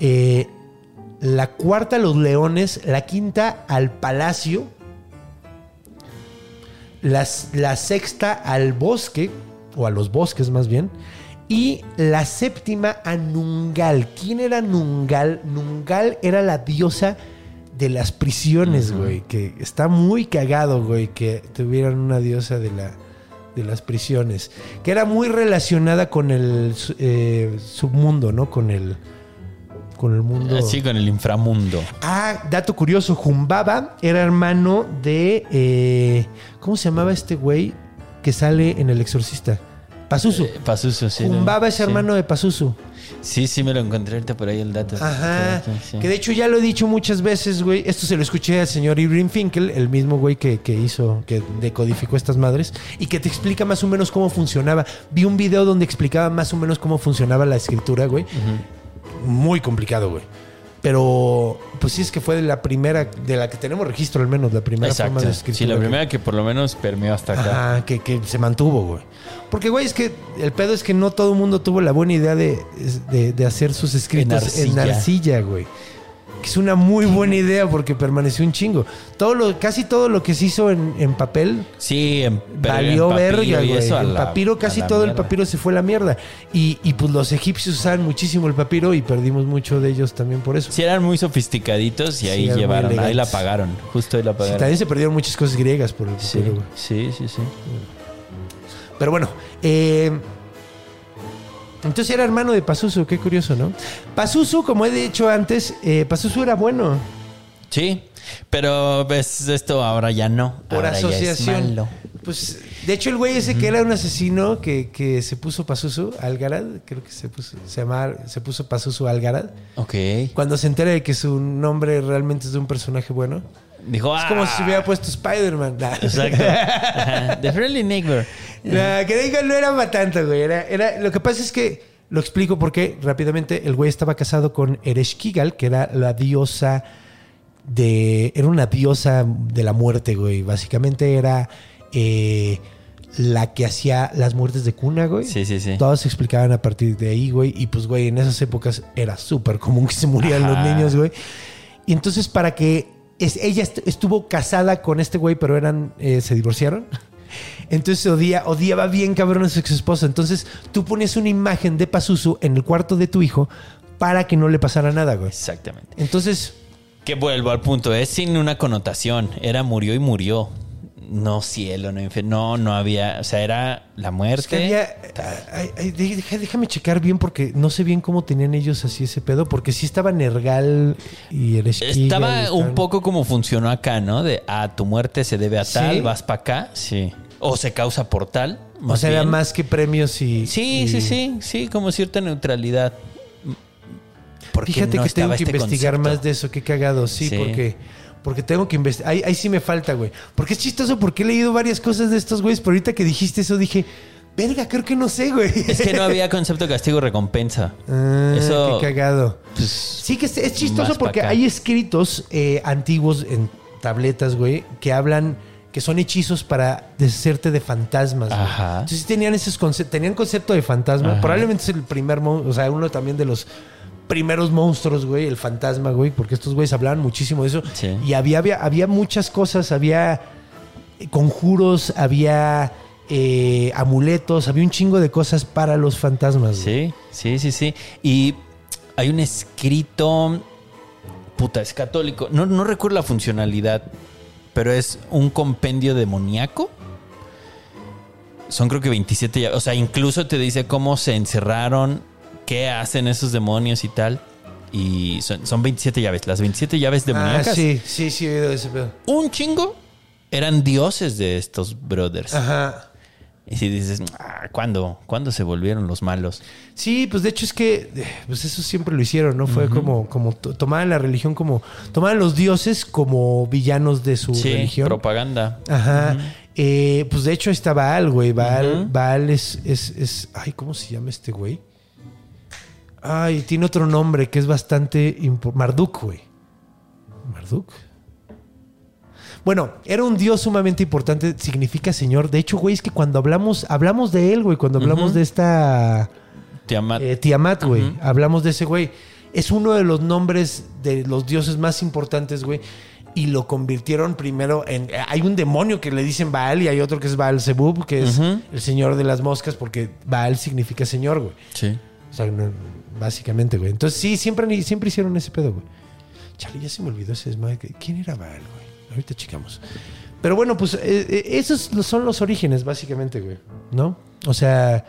Eh, la cuarta a los leones, la quinta al palacio, las- la sexta al bosque, o a los bosques más bien, y la séptima a Nungal. ¿Quién era Nungal? Nungal era la diosa de las prisiones, güey, que está muy cagado, güey, que tuvieran una diosa de la de las prisiones, que era muy relacionada con el eh, submundo, ¿no? Con el con el mundo. Así con el inframundo. Ah, dato curioso, Jumbaba era hermano de eh, ¿cómo se llamaba este güey que sale en El Exorcista? Pazuzu. Eh, Pazuzu, sí. ¿no? Es Sí. hermano de Pazuzu. Sí, sí, me lo encontré ahorita por ahí el dato. Ajá. Sí. Que de hecho ya lo he dicho muchas veces, güey. Esto se lo escuché al señor Irving Finkel, el mismo güey que, que hizo, que decodificó estas madres, y que te explica más o menos cómo funcionaba. Vi un video donde explicaba más o menos cómo funcionaba la escritura, güey. Muy complicado, güey. Pero, pues sí, es que fue de la primera, de la que tenemos registro al menos, la primera forma de escritura. Sí, la primera que por lo menos permeó hasta acá. Ajá, que, que se mantuvo, güey. Porque, güey, es que el pedo es que no todo el mundo tuvo la buena idea de, de- de hacer sus escritos en arcilla. arcilla, güey. Que es una muy buena idea porque permaneció un chingo. Todo lo, casi todo lo que se hizo en, en papel Sí, en, valió verga, y güey. En papiro, casi todo el papiro se fue a la mierda. Y, y, pues los egipcios usaban muchísimo el papiro y perdimos mucho de ellos también por eso. Sí, eran muy sofisticaditos y Sí, ahí llevaron, ahí la pagaron. Justo ahí la Sí, pagaron. también se perdieron muchas cosas griegas por el Sí, papiro, güey. sí, sí, sí. Pero bueno, eh, entonces era hermano de Pazuzu, qué curioso, ¿no? Pazuzu, como he dicho antes, eh, Pazuzu era bueno. Sí, pero ves esto ahora ya no. Por Ahora ya es asociación. malo. Pues, de hecho, el güey ese que era un asesino que, que se puso Pazuzu, Algarad, creo que se puso, se se puso Pazuzu Algarad. Ok. Cuando se entera de que su nombre realmente es de un personaje bueno. Dijo, Es como "Ah". si se hubiera puesto Spider-Man. Nah. Exacto. Ajá. The Friendly Neighbor. Nah, que diga, no era para tanto, güey. Era, era, lo que pasa es que, lo explico porque rápidamente, el güey estaba casado con Ereshkigal, que era la diosa de... Era una diosa de la muerte, güey. Básicamente era eh, la que hacía las muertes de cuna, güey. Sí, sí, sí. Todas se explicaban a partir de ahí, güey. Y pues, güey, en esas épocas era súper común que se murieran los niños, güey. Y entonces, para que es- ella est- estuvo casada con este güey, pero eran eh, se divorciaron. Entonces odia, odiaba bien cabrón a su ex esposa. Entonces tú ponías una imagen de Pazuzu en el cuarto de tu hijo para que no le pasara nada, güey. Exactamente. Entonces, Que vuelvo al punto, es sin una connotación. Era murió y murió. No cielo, no infierno. No, no había. O sea, era la es muerte. que había- ay, ay, deja- déjame checar bien porque no sé bien cómo tenían ellos así ese pedo, porque sí estaba Nergal y el Estaba un poco como funcionó acá, ¿no? De a tu muerte se debe a Sí. tal, vas para acá. Sí. O se causa por tal. O sea, era más que premios y... Sí, y- sí, sí. Sí, como cierta neutralidad. Porque Fíjate no que tengo que este investigar concepto. más de eso, qué cagado, sí, Sí. porque porque tengo que investigar. Ahí, ahí sí me falta, güey. Porque es chistoso porque he leído varias cosas de estos güeyes, pero ahorita que dijiste eso dije, verga, creo que no sé, güey. Es que no había concepto de castigo recompensa. Ah, Eso- qué cagado. Pues, Sí que es, es chistoso porque hay escritos eh, antiguos en tabletas, güey, que hablan que son hechizos para deshacerte de fantasmas. Ajá. Entonces sí tenían esos conceptos, tenían concepto de fantasma. Ajá. Probablemente es el primer, o sea, uno también de los primeros monstruos, güey, el fantasma, güey, porque estos güeyes hablaban muchísimo de eso. Sí. Y había, había, había muchas cosas, había conjuros, había eh, amuletos, había un chingo de cosas para los fantasmas. güey. Sí, sí, sí, sí. Y hay un escrito. Puta, es católico. No, no recuerdo la funcionalidad, pero es un compendio demoníaco. Son creo que 27 llaves. O sea, incluso te dice cómo se encerraron, qué hacen esos demonios y tal. Y son, son 27 llaves. Las 27 llaves Ah, demoníacas. sí, sí, sí, he oído de ese pedo. Un chingo eran dioses de estos brothers. Ajá. Y si dices, ah, ¿cuándo? ¿Cuándo se volvieron los malos? Sí, pues de hecho es que pues eso siempre lo hicieron, ¿no? Fue como, como to- tomaban la religión como, tomaban los dioses como villanos de su sí, religión. propaganda. Ajá. Eh, pues de hecho está Baal, güey. Baal, Ujú. Baal es, es, es. Ay, ¿cómo se llama este güey? Ay, tiene otro nombre que es bastante impo- Marduk, güey. Marduk. Bueno, era un dios sumamente importante, significa señor. De hecho, güey, es que cuando hablamos, hablamos de él, güey, cuando hablamos de esta Tiamat. eh, Tiamat, güey. Hablamos de ese güey. Es uno de los nombres de los dioses más importantes, güey. Y lo convirtieron primero en. Hay un demonio que le dicen Baal y hay otro que es Baal Zebub, que es el señor de las moscas, porque Baal significa señor, güey. sí. O sea, no- básicamente, güey. Entonces, sí, siempre, siempre hicieron ese pedo, güey. Chale, ya se me olvidó ese desmadre. ¿Quién era Baal, güey? Ahorita checamos. Pero bueno, pues eh, eh, esos son los orígenes, básicamente, güey. ¿No? O sea,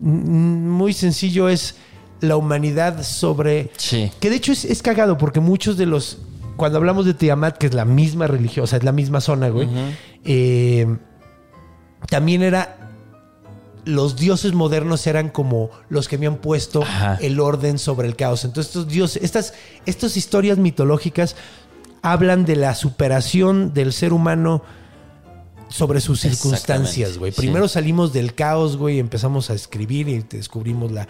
muy sencillo es la humanidad sobre... Sí. Que de hecho es, es cagado porque muchos de los... Cuando hablamos de Tiamat, que es la misma religión, o sea, es la misma zona, güey. eh, también era... Los dioses modernos eran como los que habían puesto Ajá. el orden sobre el caos. Entonces, estos dioses, estas, estas historias mitológicas hablan de la superación del ser humano sobre sus circunstancias, güey. sí. Primero salimos del caos, güey, y empezamos a escribir y descubrimos la,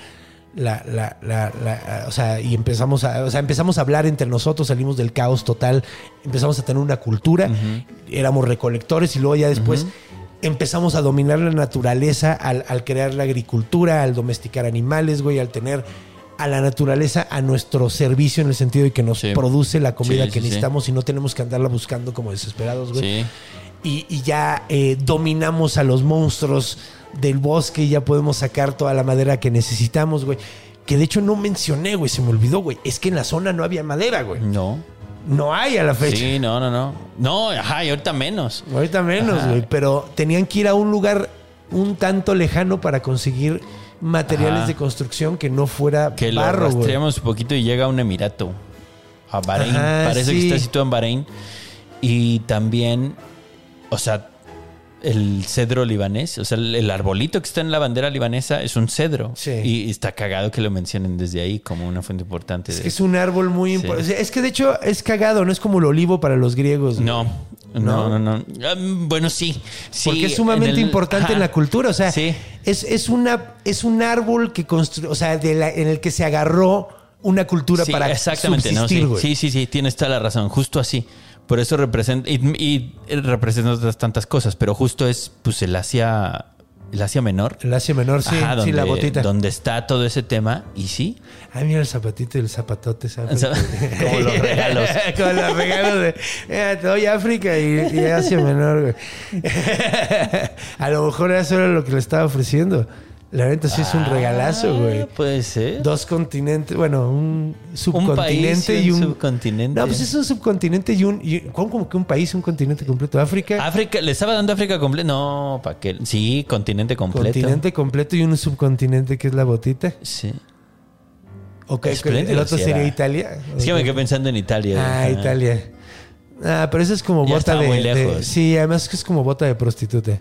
la, la, la- la- o sea, y empezamos a, o sea, empezamos a hablar entre nosotros, salimos del caos total, empezamos a tener una cultura, éramos recolectores y luego ya después empezamos a dominar la naturaleza al, al crear la agricultura, al domesticar animales, güey, al tener a la naturaleza a nuestro servicio en el sentido de que nos Sí. produce la comida Sí, que sí, necesitamos y no tenemos que andarla buscando como desesperados, güey Sí. y, y ya eh, dominamos a los monstruos del bosque y ya podemos sacar toda la madera que necesitamos, güey. Que de hecho no mencioné, güey, se me olvidó, güey. Es que en la zona no había madera, güey. No. No hay a la fecha. Sí, no, no, no. No, ajá, y ahorita menos. Ahorita menos, güey. Pero tenían que ir a un lugar un tanto lejano para conseguir materiales Ajá. de construcción que no fuera Que lo barro, güey. rastreamos un poquito y llega a un emirato. A Bahrein. Ajá, Parece sí. que está situado en Bahrein. Y también, o sea, el cedro libanés, o sea, el, el arbolito que está en la bandera libanesa es un cedro. Sí. Y está cagado que lo mencionen desde ahí como una fuente importante. Es de que es un árbol muy Sí. importante. Es que de hecho es cagado, no es como el olivo para los griegos. No, no, no, no. Ah, Bueno, sí. sí, Porque es sumamente en el- importante ajá. en la cultura. O sea, Sí. es, es, una, es un árbol que constru o sea, de la- en el que se agarró una cultura para exactamente, ¿no? subsistir, sí, sí, sí, tienes toda la razón. Justo así. Por eso representa. Y, y representa otras tantas cosas, pero justo es pues el Asia. El Asia Menor. El Asia Menor, sí, Ajá, sí, la donde- gotita. Donde está todo ese tema. Y sí. Ay, mira el zapatito y el zapatote, ¿sabes? Como los regalos. como los regalos de. "Mira, te doy África y, y Asia Menor, güey. A lo mejor eso era lo que le estaba ofreciendo. La neta sí es un regalazo, güey. Ah, Puede ser. Dos continentes, bueno, un subcontinente país y y un un subcontinente. No, pues es un subcontinente y un y- ¿cómo como que un país, un continente completo, África, África, ¿le estaba dando África completo? No, ¿para qué? Sí, continente completo. continente completo y un subcontinente que es la botita. Sí. Ok, el otro sería. Italia. Es que me quedé pensando en Italia. Ah. Italia. Ah, pero eso es como Ya bota estaba de, muy de- lejos. Sí, además que es como bota de prostituta.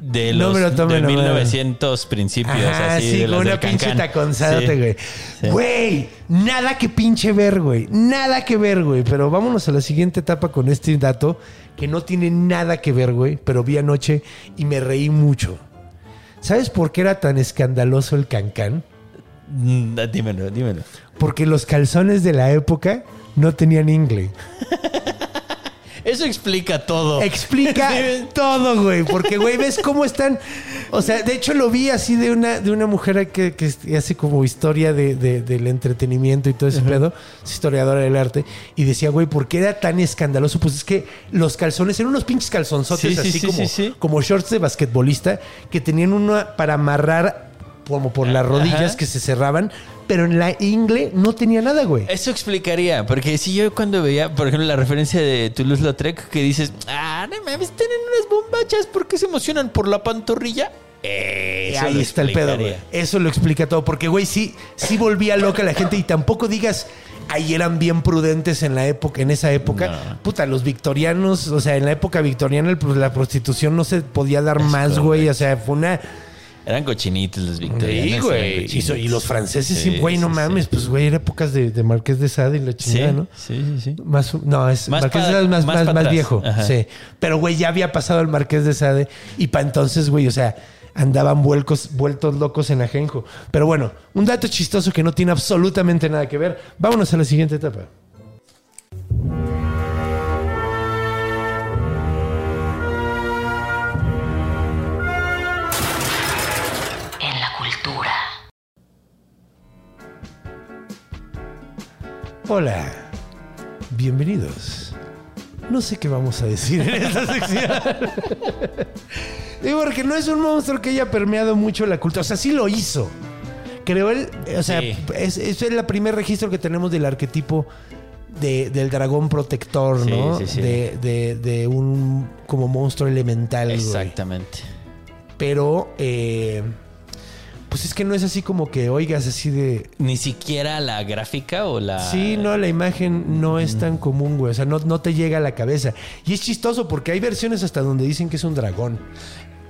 De No los me lo tomen de a mal. 1900 principios. Ajá, así, sí, de con una del pinche Cancán. taconzadote, Sí. güey. Güey, nada que pinche ver, güey. Nada que ver, güey. Pero vámonos a la siguiente etapa con este dato que no tiene nada que ver, güey. Pero vi anoche y me reí mucho. ¿Sabes por qué era tan escandaloso el cancán? Mm, Dímelo, dímelo. Porque los calzones de la época no tenían ingle. Eso explica todo. Explica todo, güey. Porque, güey, ves cómo están. O sea, de hecho lo vi así de una, de una mujer que, que hace como historia de, de- del entretenimiento y todo ese pedo. Es historiadora del arte. Y decía, güey, ¿por qué era tan escandaloso? Pues es que los calzones eran unos pinches calzonzotes Sí, sí, así sí, como, sí, como shorts de basquetbolista que tenían uno para amarrar como por las rodillas Ajá. que se cerraban. Pero en la ingle no tenía nada, güey. Eso explicaría, porque si yo cuando veía, por ejemplo, la referencia de Toulouse-Lautrec, que dices, ah, no mames, tienen unas bombachas, ¿por qué se emocionan por la pantorrilla? Eso Ahí está el pedo, güey. Eso lo explica todo. Porque, güey, sí, sí volvía loca la gente. Y tampoco digas, ahí eran bien prudentes en la época, en esa época. No. Puta, los victorianos, o sea, en la época victoriana el- pues, la prostitución no se podía dar más, güey. O sea, fue una. Eran cochinitos los victorianos. Sí, güey. Y, los franceses, sí, güey, no mames. Pues, güey, era épocas de, de Marqués de Sade y la chingada, ¿no? sí, sí, sí. Más, no, es Más Marqués de Sade es más, más más, viejo. Ajá. Sí. Pero, güey, ya había pasado el Marqués de Sade y para entonces, güey, o sea, andaban vuelcos, vueltos locos en Ajenjo. Pero bueno, un dato chistoso que no tiene absolutamente nada que ver. Vámonos a la siguiente etapa. Hola, bienvenidos. No sé qué vamos a decir en esta sección. Digo, porque no es un monstruo que haya permeado mucho la cultura. O sea, sí lo hizo. Creo él, o sea, Sí. es, es el primer registro que tenemos del arquetipo de- del dragón protector, Sí, ¿no? sí, sí. De, de- de un como monstruo elemental. güey. Exactamente. Pero, eh, pues es que no es así como que oigas así de, Ni siquiera la gráfica o la. Sí, no, la imagen no es tan común, güey. O sea, no, no te llega a la cabeza. Y es chistoso porque hay versiones hasta donde dicen que es un dragón.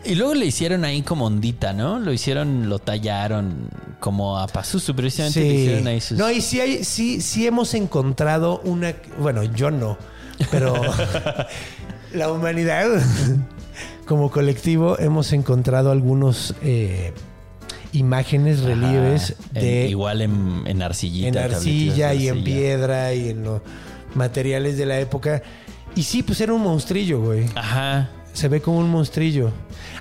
Y luego le hicieron ahí como ondita, ¿no? Lo hicieron, lo tallaron como a Pazuzu, precisamente le hicieron ahí sus. No, y sí, hay, sí, sí hemos encontrado una... Bueno, yo no, pero la humanidad como colectivo hemos encontrado algunos eh, imágenes, Ajá, relieves en- de... igual en, en arcillita. en arcilla y en piedra y en los materiales de la época. Y sí, pues era un monstrillo, güey. Ajá. Se ve como un monstrillo.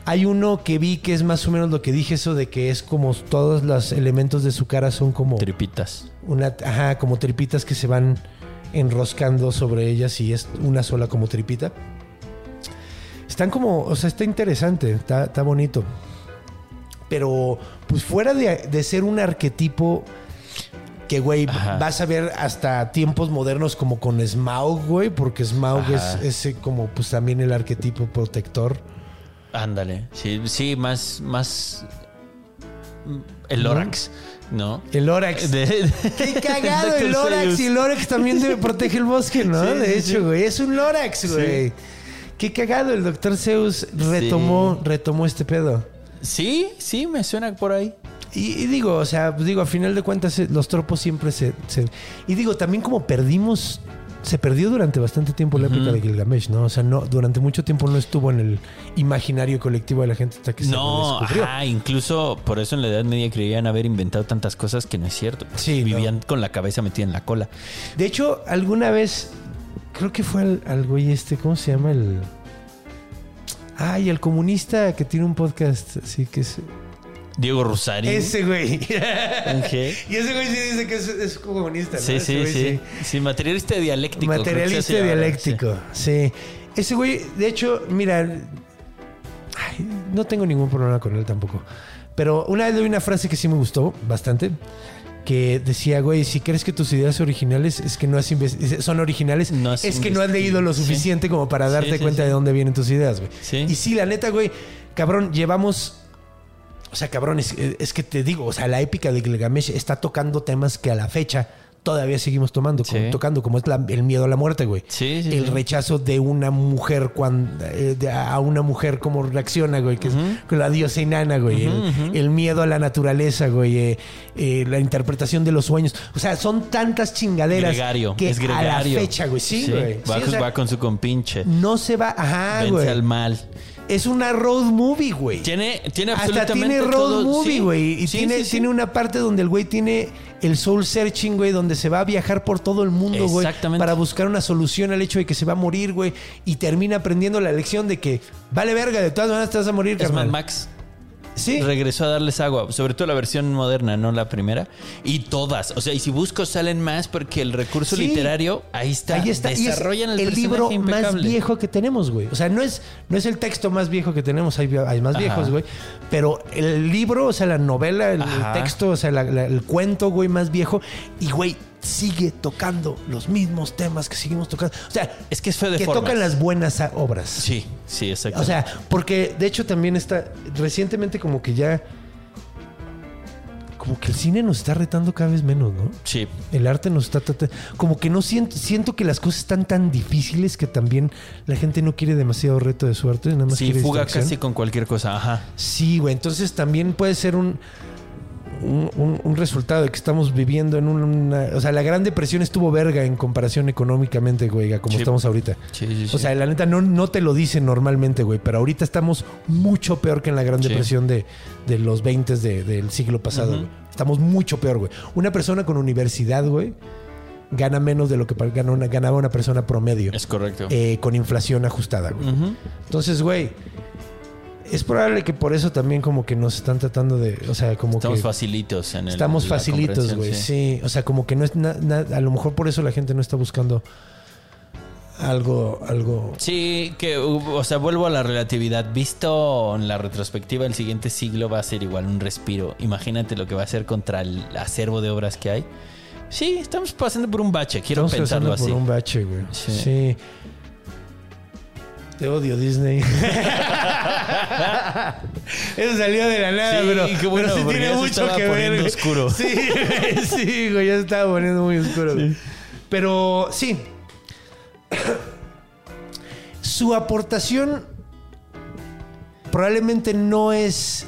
Hay uno que vi que es más o menos lo que dije, eso de que es como todos los elementos de su cara son como Tripitas. una, ajá, como tripitas que se van enroscando sobre ellas y es una sola como tripita. Están como, o sea, está interesante, está, está bonito. Pero, pues fuera de, de ser un arquetipo que, güey, Ajá. vas a ver hasta tiempos modernos como con Smaug, güey, porque Smaug es ese como, pues también el arquetipo protector. Ándale. Sí, sí, más. más mm, el Lorax, ¿no? El Orax. De- de- Qué cagado el. Lorax. Y el Lorax también debe protege el bosque, ¿no? Sí, de hecho, sí. güey. Es un Lorax, güey. Qué cagado. El doctor Zeus retomó, retomó este pedo. Sí, sí, me suena por ahí. Y, y digo, o sea, pues digo, a final de cuentas, eh, los tropos siempre se, se- Y digo, también como perdimos. Se perdió durante bastante tiempo la época de Gilgamesh, ¿no? O sea, no, durante mucho tiempo no estuvo en el imaginario colectivo de la gente hasta que se No, descubrió. ajá, incluso por eso en la Edad Media creían haber inventado tantas cosas que no es cierto. Sí, Vivían con la cabeza metida en la cola. De hecho, alguna vez, creo que fue al, al güey este, ¿cómo se llama? El. Ay, el comunista que tiene un podcast, así que es. Diego Rosario. Ese güey. Y ese güey sí dice que es, es comunista, ¿no? Sí, Ese sí, güey sí, sí. materialista dialéctico. creo que Materialista dialéctico, sí. Ese güey, de hecho, mira. ay, no tengo ningún problema con él tampoco. Pero una vez leí una frase que sí me gustó bastante. Que decía, güey, si crees que tus ideas originales es que no has son originales, No has es que no has leído lo Sí. suficiente como para darte sí, cuenta de dónde vienen tus ideas, güey. Y sí, la neta, güey, cabrón, llevamos o sea, cabrón, es, es que te digo, o sea, la épica de Gilgamesh está tocando temas que a la fecha todavía seguimos tomando, como- tocando, como es la- el miedo a la muerte, güey. Sí, sí, el rechazo de una mujer cuando a una mujer cómo reacciona, güey, que es con la diosa enana, güey. el, el miedo a la naturaleza, güey. eh, eh, la interpretación de los sueños. O sea, son tantas chingaderas Gregario. que es a la gregario. fecha, güey. Sí, güey. Va, Sí, o sea, va con su compinche. no se va, ajá, Vence güey. al mal. Es una road movie, güey. Tiene, tiene Hasta absolutamente tiene road todo. movie, Sí. güey. Y Sí, tiene, sí, tiene una parte donde el güey tiene el soul searching, güey, donde se va a viajar por todo el mundo, güey. Exactamente. Para buscar una solución al hecho de que se va a morir, güey. Y termina aprendiendo la lección de que vale verga, de todas maneras te vas a morir, Es Mad. Max. Sí. Regresó a darles agua, sobre todo la versión moderna, no la primera. Y todas. O sea, y si busco salen más porque el recurso Sí. literario, ahí está. Ahí está. Y es Desarrollan el, el libro personaje más impecable. viejo que tenemos, güey. O sea, no es, no es el texto más viejo que tenemos, hay, hay más Ajá. viejos, güey. Pero el libro, o sea, la novela, el, el Ajá. texto, o sea, la- la- el cuento, güey, más viejo. Y, güey, sigue tocando los mismos temas que seguimos tocando. O sea, Es que es feo de que formas. tocan las buenas obras. Sí, sí, exacto. O sea, porque de hecho también está recientemente como que ya como que el cine nos está retando cada vez menos, ¿no? sí. El arte nos está. Como que no siento, siento que las cosas están tan difíciles que también la gente no quiere demasiado reto de suerte, nada más Sí, quiere fuga casi con cualquier cosa. Ajá. Sí, güey. Entonces también puede ser un, un, un- un resultado de que estamos viviendo en una. O sea, la Gran Depresión estuvo verga en comparación económicamente, güey, como Sí. estamos ahorita. Sí, sí, sí. O sea, la neta no, no te lo dicen normalmente, güey, pero ahorita estamos mucho peor que en la Gran. Depresión de, de los 20 de- del siglo pasado. Güey. Estamos mucho peor, güey. Una persona con universidad, güey, gana menos de lo que pa- gana una- ganaba una persona promedio es correcto. eh, con inflación ajustada, güey. Entonces, güey, es probable que por eso también como que nos están tratando de, o sea, como Estamos que facilitos en el. estamos facilitos, güey. Sí. o sea, como que no es nada, a lo mejor por eso la gente no está buscando algo, algo. Sí, que, o sea, vuelvo a la relatividad. Visto en la retrospectiva, el siguiente siglo va a ser igual un respiro. Imagínate lo que va a ser contra el acervo de obras que hay. Sí, estamos pasando por un bache, quiero Estamos pensarlo pasando así. por un bache, güey. Sí. Sí. Te odio, Disney. Eso salió de la nada, Sí, pero, qué bueno, pero sí tiene mucho que ver. oscuro. Sí, güey, sí, güey, ya se estaba poniendo muy oscuro. Pero sí. Su aportación probablemente no es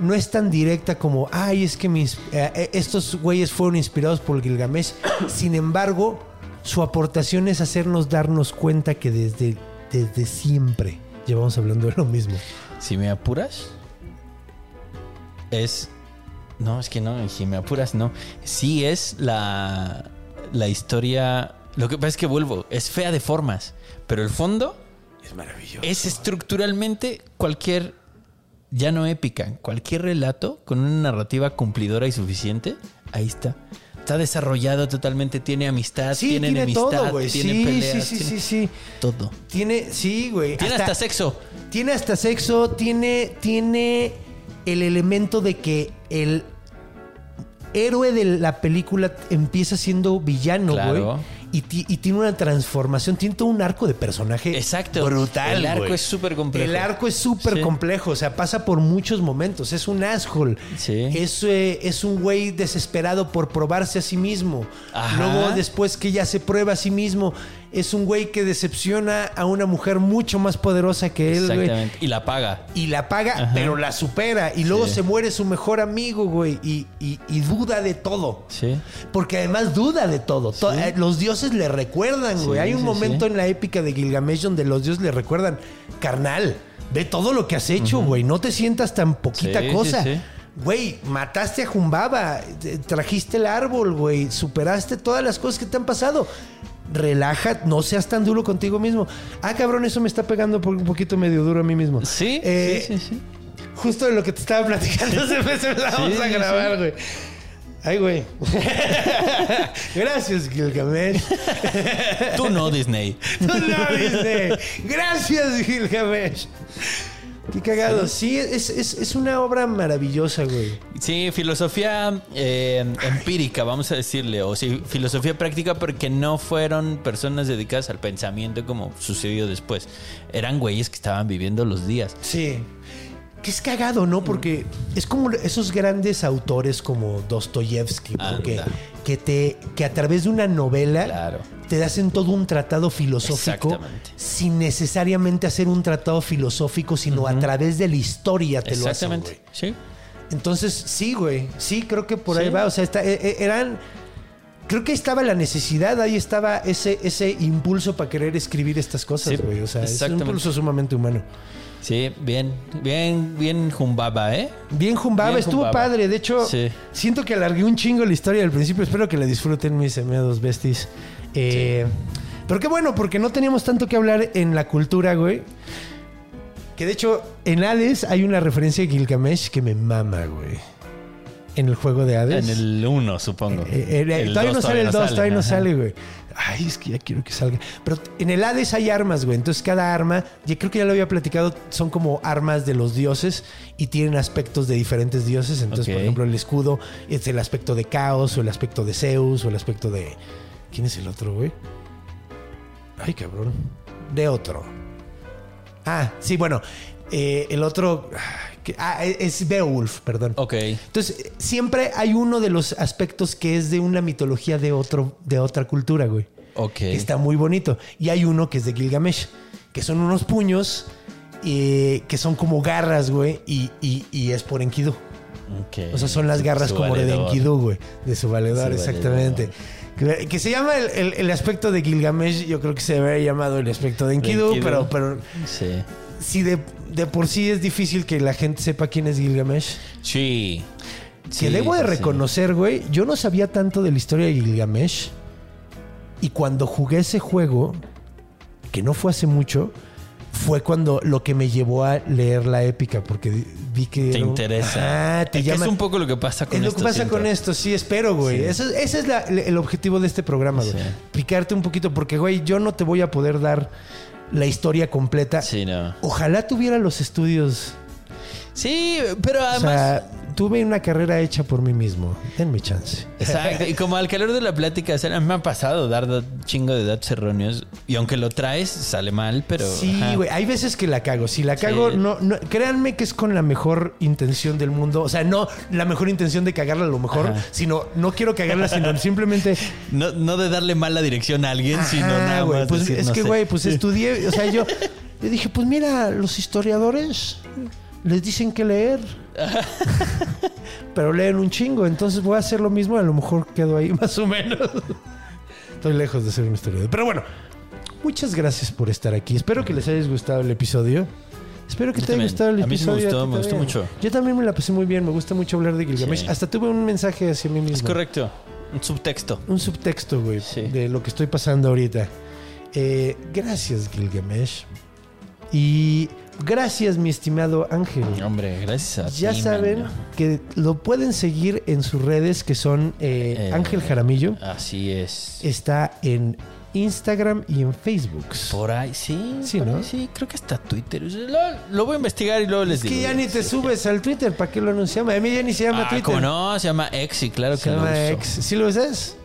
no es tan directa como, ay, es que mis, eh, estos güeyes fueron inspirados por Gilgamesh. Sin embargo, su aportación es hacernos darnos cuenta que desde, desde siempre llevamos hablando de lo mismo. Si me apuras, es. No, es que no, si me apuras, no. Sí es la, la historia. Lo que pasa es que vuelvo, es fea de formas, pero el fondo Es maravilloso. es estructuralmente cualquier, ya no épica, cualquier relato con una narrativa cumplidora y suficiente, ahí está. Está desarrollado totalmente, tiene amistad, Sí, tiene, tiene enemistad, todo, tiene Sí, peleas, sí, sí, tiene sí, sí. todo. Tiene, sí, güey. Tiene hasta, sexo. Tiene hasta sexo, tiene, tiene el elemento de que el héroe de la película empieza siendo villano, Claro. güey. Y, ti- y tiene una transformación, tiene todo un arco de personaje Exacto. brutal. El arco es súper complejo. El arco es súper Sí. complejo, o sea, pasa por muchos momentos. Es un asshole. Sí. Es, eh, es un güey desesperado por probarse a sí mismo. Ajá. Luego, después que ya se prueba a sí mismo, es un güey que decepciona a una mujer mucho más poderosa que él, güey Exactamente. Y la paga. y la paga, Ajá. pero la supera. Y luego Sí. se muere su mejor amigo, güey. Y, y- y duda de todo. Sí. Porque además duda de todo. To- eh, Los dioses le recuerdan, Sí, güey. Hay un momento en la épica de Gilgamesh donde los dioses le recuerdan, carnal, ve todo lo que has hecho, güey. No te sientas tan poquita cosa. sí. Güey, mataste a Jumbaba, te- trajiste el árbol, güey, superaste todas las cosas que te han pasado. Relaja, no seas tan duro contigo mismo. Ah, cabrón, eso me está pegando por un poquito medio duro a mí mismo. Sí, Eh, sí, sí, sí. Justo de lo que te estaba platicando, se me, se me la vamos a grabar, güey. Ay, güey. Gracias, Gilgamesh. Tú no, Disney. Tú no, Disney. Gracias, Gilgamesh. Qué cagado. Sí, es, es, es una obra maravillosa, güey. Sí, filosofía eh, empírica, vamos a decirle, o sí, filosofía práctica porque no fueron personas dedicadas al pensamiento como sucedió después. Eran güeyes que estaban viviendo los días. Sí. Que es cagado, ¿no? Porque es como esos grandes autores como Dostoyevsky, porque Anda. Que te que a través de una novela Claro. te hacen todo un tratado filosófico sin necesariamente hacer un tratado filosófico, sino a través de la historia te lo hacen, Exactamente. Sí. Entonces, sí, güey. Sí, creo que por ahí Sí. va. O sea, está- eh, eh, eran. Creo que estaba la necesidad, ahí estaba ese, ese impulso para querer escribir estas cosas, Sí, güey. O sea, es un impulso sumamente humano. Sí, bien, bien, bien jumbaba, ¿eh? Bien Jumbaba, Bien estuvo Jumbaba. padre. De hecho, Sí. siento que alargué un chingo la historia del principio. Espero que la disfruten mis semeados besties. Eh, Pero qué bueno, porque no teníamos tanto que hablar en la cultura, güey. Que de hecho, en Hades hay una referencia a Gilgamesh que me mama, güey. En el juego de Hades. En el 1, supongo. Eh, eh, El todavía dos no sale el 2, todavía no sale, güey. Ay, es que ya quiero que salga. Pero en el Hades hay armas, güey. Entonces cada arma, ya creo que ya lo había platicado, son como armas de los dioses y tienen aspectos de diferentes dioses. Entonces, por ejemplo, el escudo es el aspecto de Caos o el aspecto de Zeus o el aspecto de... ¿Quién es el otro, güey? Ay, cabrón. De otro. Ah, sí, bueno. eh, el otro... ah, que- Ah, es Beowulf, perdón. Ok. Entonces, siempre hay uno de los aspectos que es de una mitología de, otro, de otra cultura, güey. Ok. Que está muy bonito. Y hay uno que es de Gilgamesh, que son unos puños eh, que son como garras, güey, y, y- y es por Enkidu. Ok. O sea, son las garras Su como de. Enkidu, güey, de su valedor, Su exactamente. Que, que se llama el, el- el aspecto de Gilgamesh, yo creo que se habría llamado el aspecto de Enkidu, Enkidu. pero, pero Sí. Si de, de por sí es difícil que la gente sepa quién es Gilgamesh. Sí. Que Sí, debo de reconocer, güey, yo no sabía tanto de la historia de Gilgamesh. Y cuando jugué ese juego, que no fue hace mucho, fue cuando lo que me llevó a leer la épica, porque vi que... Te era interesa. Ajá, te Es llama... Es un poco lo que pasa con Es lo esto, que pasa con esto, sí, espero, güey. Sí. Eso- ese es la- el objetivo de este programa, güey. Picarte un poquito, porque, güey, yo no te voy a poder dar la historia completa. Sí, no. Ojalá tuviera los estudios. Sí, pero O además. sea, tuve una carrera hecha por mí mismo. Denme chance. Exacto. Y como al calor de la plática, o sea, me ha pasado dar da- chingo de datos erróneos. Y aunque lo traes, sale mal, pero. Sí, güey. Hay veces que la cago. Si la cago, Sí. no, no, créanme que es con la mejor intención del mundo. O sea, no la mejor intención de cagarla a lo mejor, Ajá. sino no quiero cagarla, sino simplemente. No, no de darle mala dirección a alguien, sino nada güey, más. Pues decir, es no que, güey, pues estudié. O sea, yo, yo dije, pues mira, los historiadores les dicen que leer. Pero leen un chingo. Entonces voy a hacer lo mismo. A lo mejor quedo ahí más o menos. Estoy lejos de ser un historiador. Pero bueno, muchas gracias por estar aquí. Espero que les haya gustado el episodio. Espero que Yo te haya gustado el A mí sí me episodio. gustó, me gustó mucho. Yo también me la pasé muy bien. Me gusta mucho hablar de Gilgamesh. Sí. Hasta tuve un mensaje hacia mí mismo Es correcto. Un subtexto. un subtexto, güey, Sí. de lo que estoy pasando ahorita. Eh, gracias, Gilgamesh. Y gracias, mi estimado Ángel. Hombre, gracias a Ya ti, saben que lo pueden seguir en sus redes, que son eh, Eh, Ángel Jaramillo. Así es. Está en Instagram y en Facebook. Por ahí, sí. Sí, ¿no? ahí, sí, creo que hasta Twitter. Lo, lo voy a investigar y luego les Es digo. que ya ni te Sí, subes al Twitter, ¿para qué lo anunciamos? A mí ya ni se llama Ah, Twitter. ¿cómo no? Se llama X y claro Se que lo llama uso. X. ¿Sí lo usas?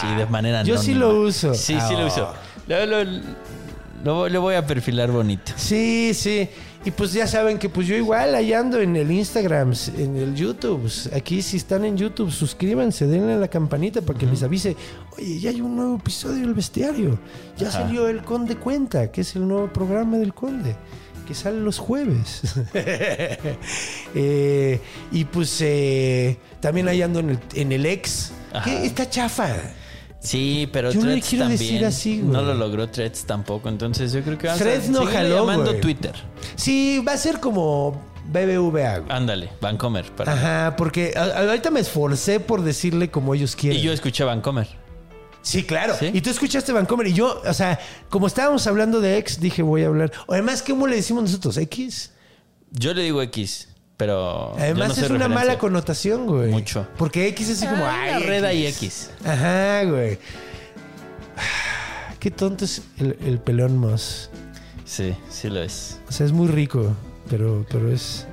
Sí, de manera Yo sí lo uso. Sí, sí Ah. lo uso. Lo, lo- lo- lo voy a perfilar bonito. Sí, sí. Y pues ya saben que pues yo igual ahí ando en el Instagram, en el YouTube. Aquí si están en YouTube, suscríbanse, denle a la campanita para que les avise. Oye, ya hay un nuevo episodio del bestiario. Ya Ajá. salió el Conde Cuenta, que es el nuevo programa del Conde. Que sale los jueves. Eh, y pues eh, también ahí ando en el, en el ex. Que está chafa. Sí, pero Yo no le Threads quiero también. decir así, güey. No lo logró Threads tampoco. Entonces yo creo que Threads a no seguirle jaló, llamando güey. Twitter. Sí, va a ser como BBVA. Ándale, Vancomer. para- Ajá, porque ahorita me esforcé por decirle como ellos quieren. Y yo escuché Vancomer. Sí, claro. ¿Sí? Y tú escuchaste Vancomer y yo, o sea, como estábamos hablando de X, dije voy a hablar. Además, ¿cómo le decimos nosotros? X. Yo le digo X, pero. Además no es una referencia. mala connotación, güey. Mucho. Porque X es así como, Ah, ay, red hay X. Ajá, güey. Qué tonto es el, el pelón Moss. Sí, sí lo es. O sea, es muy rico, pero, pero es,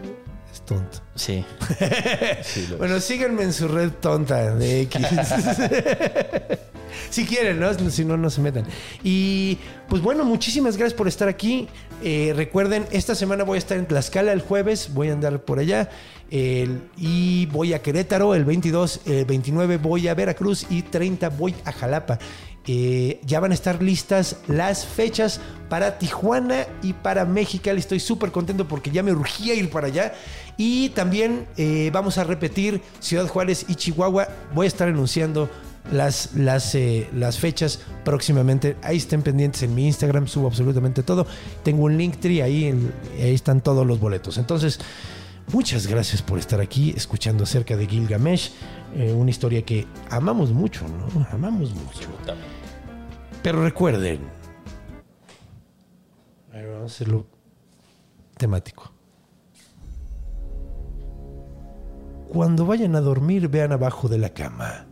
es tonto. Sí. Sí lo es. Bueno, síganme en su red tonta de X. si quieren, ¿no? Si no, no se metan. Y pues bueno, muchísimas gracias por estar aquí. Eh, recuerden, esta semana voy a estar en Tlaxcala el jueves, voy a andar por allá. Y voy a Querétaro el 22, el 29 voy a Veracruz y 30 voy a Jalapa. Eh, ya van a estar listas las fechas para Tijuana y para México. Estoy súper contento porque ya me urgía ir para allá. Y también eh, vamos a repetir Ciudad Juárez y Chihuahua. Voy a estar anunciando las, las, eh, las fechas próximamente. Ahí estén pendientes en mi Instagram, subo absolutamente todo. Tengo un Linktree, ahí, en- ahí están todos los boletos. Entonces, muchas gracias por estar aquí escuchando acerca de Gilgamesh. eh, una historia que amamos mucho, ¿no? Amamos mucho. Pero recuerden. Vamos a hacerlo temático. Cuando vayan a dormir, vean abajo de la cama.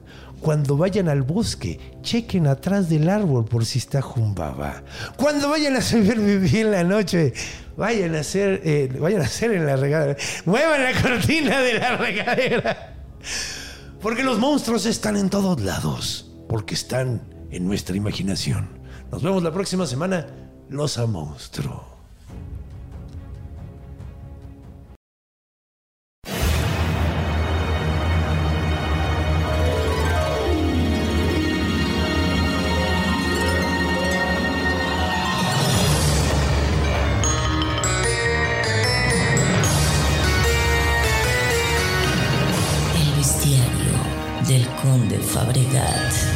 Cuando vayan al bosque, chequen atrás del árbol por si está jumbaba. Cuando vayan a hacer vivir en la noche, vayan a hacer, eh, vayan a hacer en la regadera. Muevan la cortina de la regadera. Porque los monstruos están en todos lados. Porque están en nuestra imaginación. Nos vemos la próxima semana. Los a monstruo. El bestiario del conde Fabregat.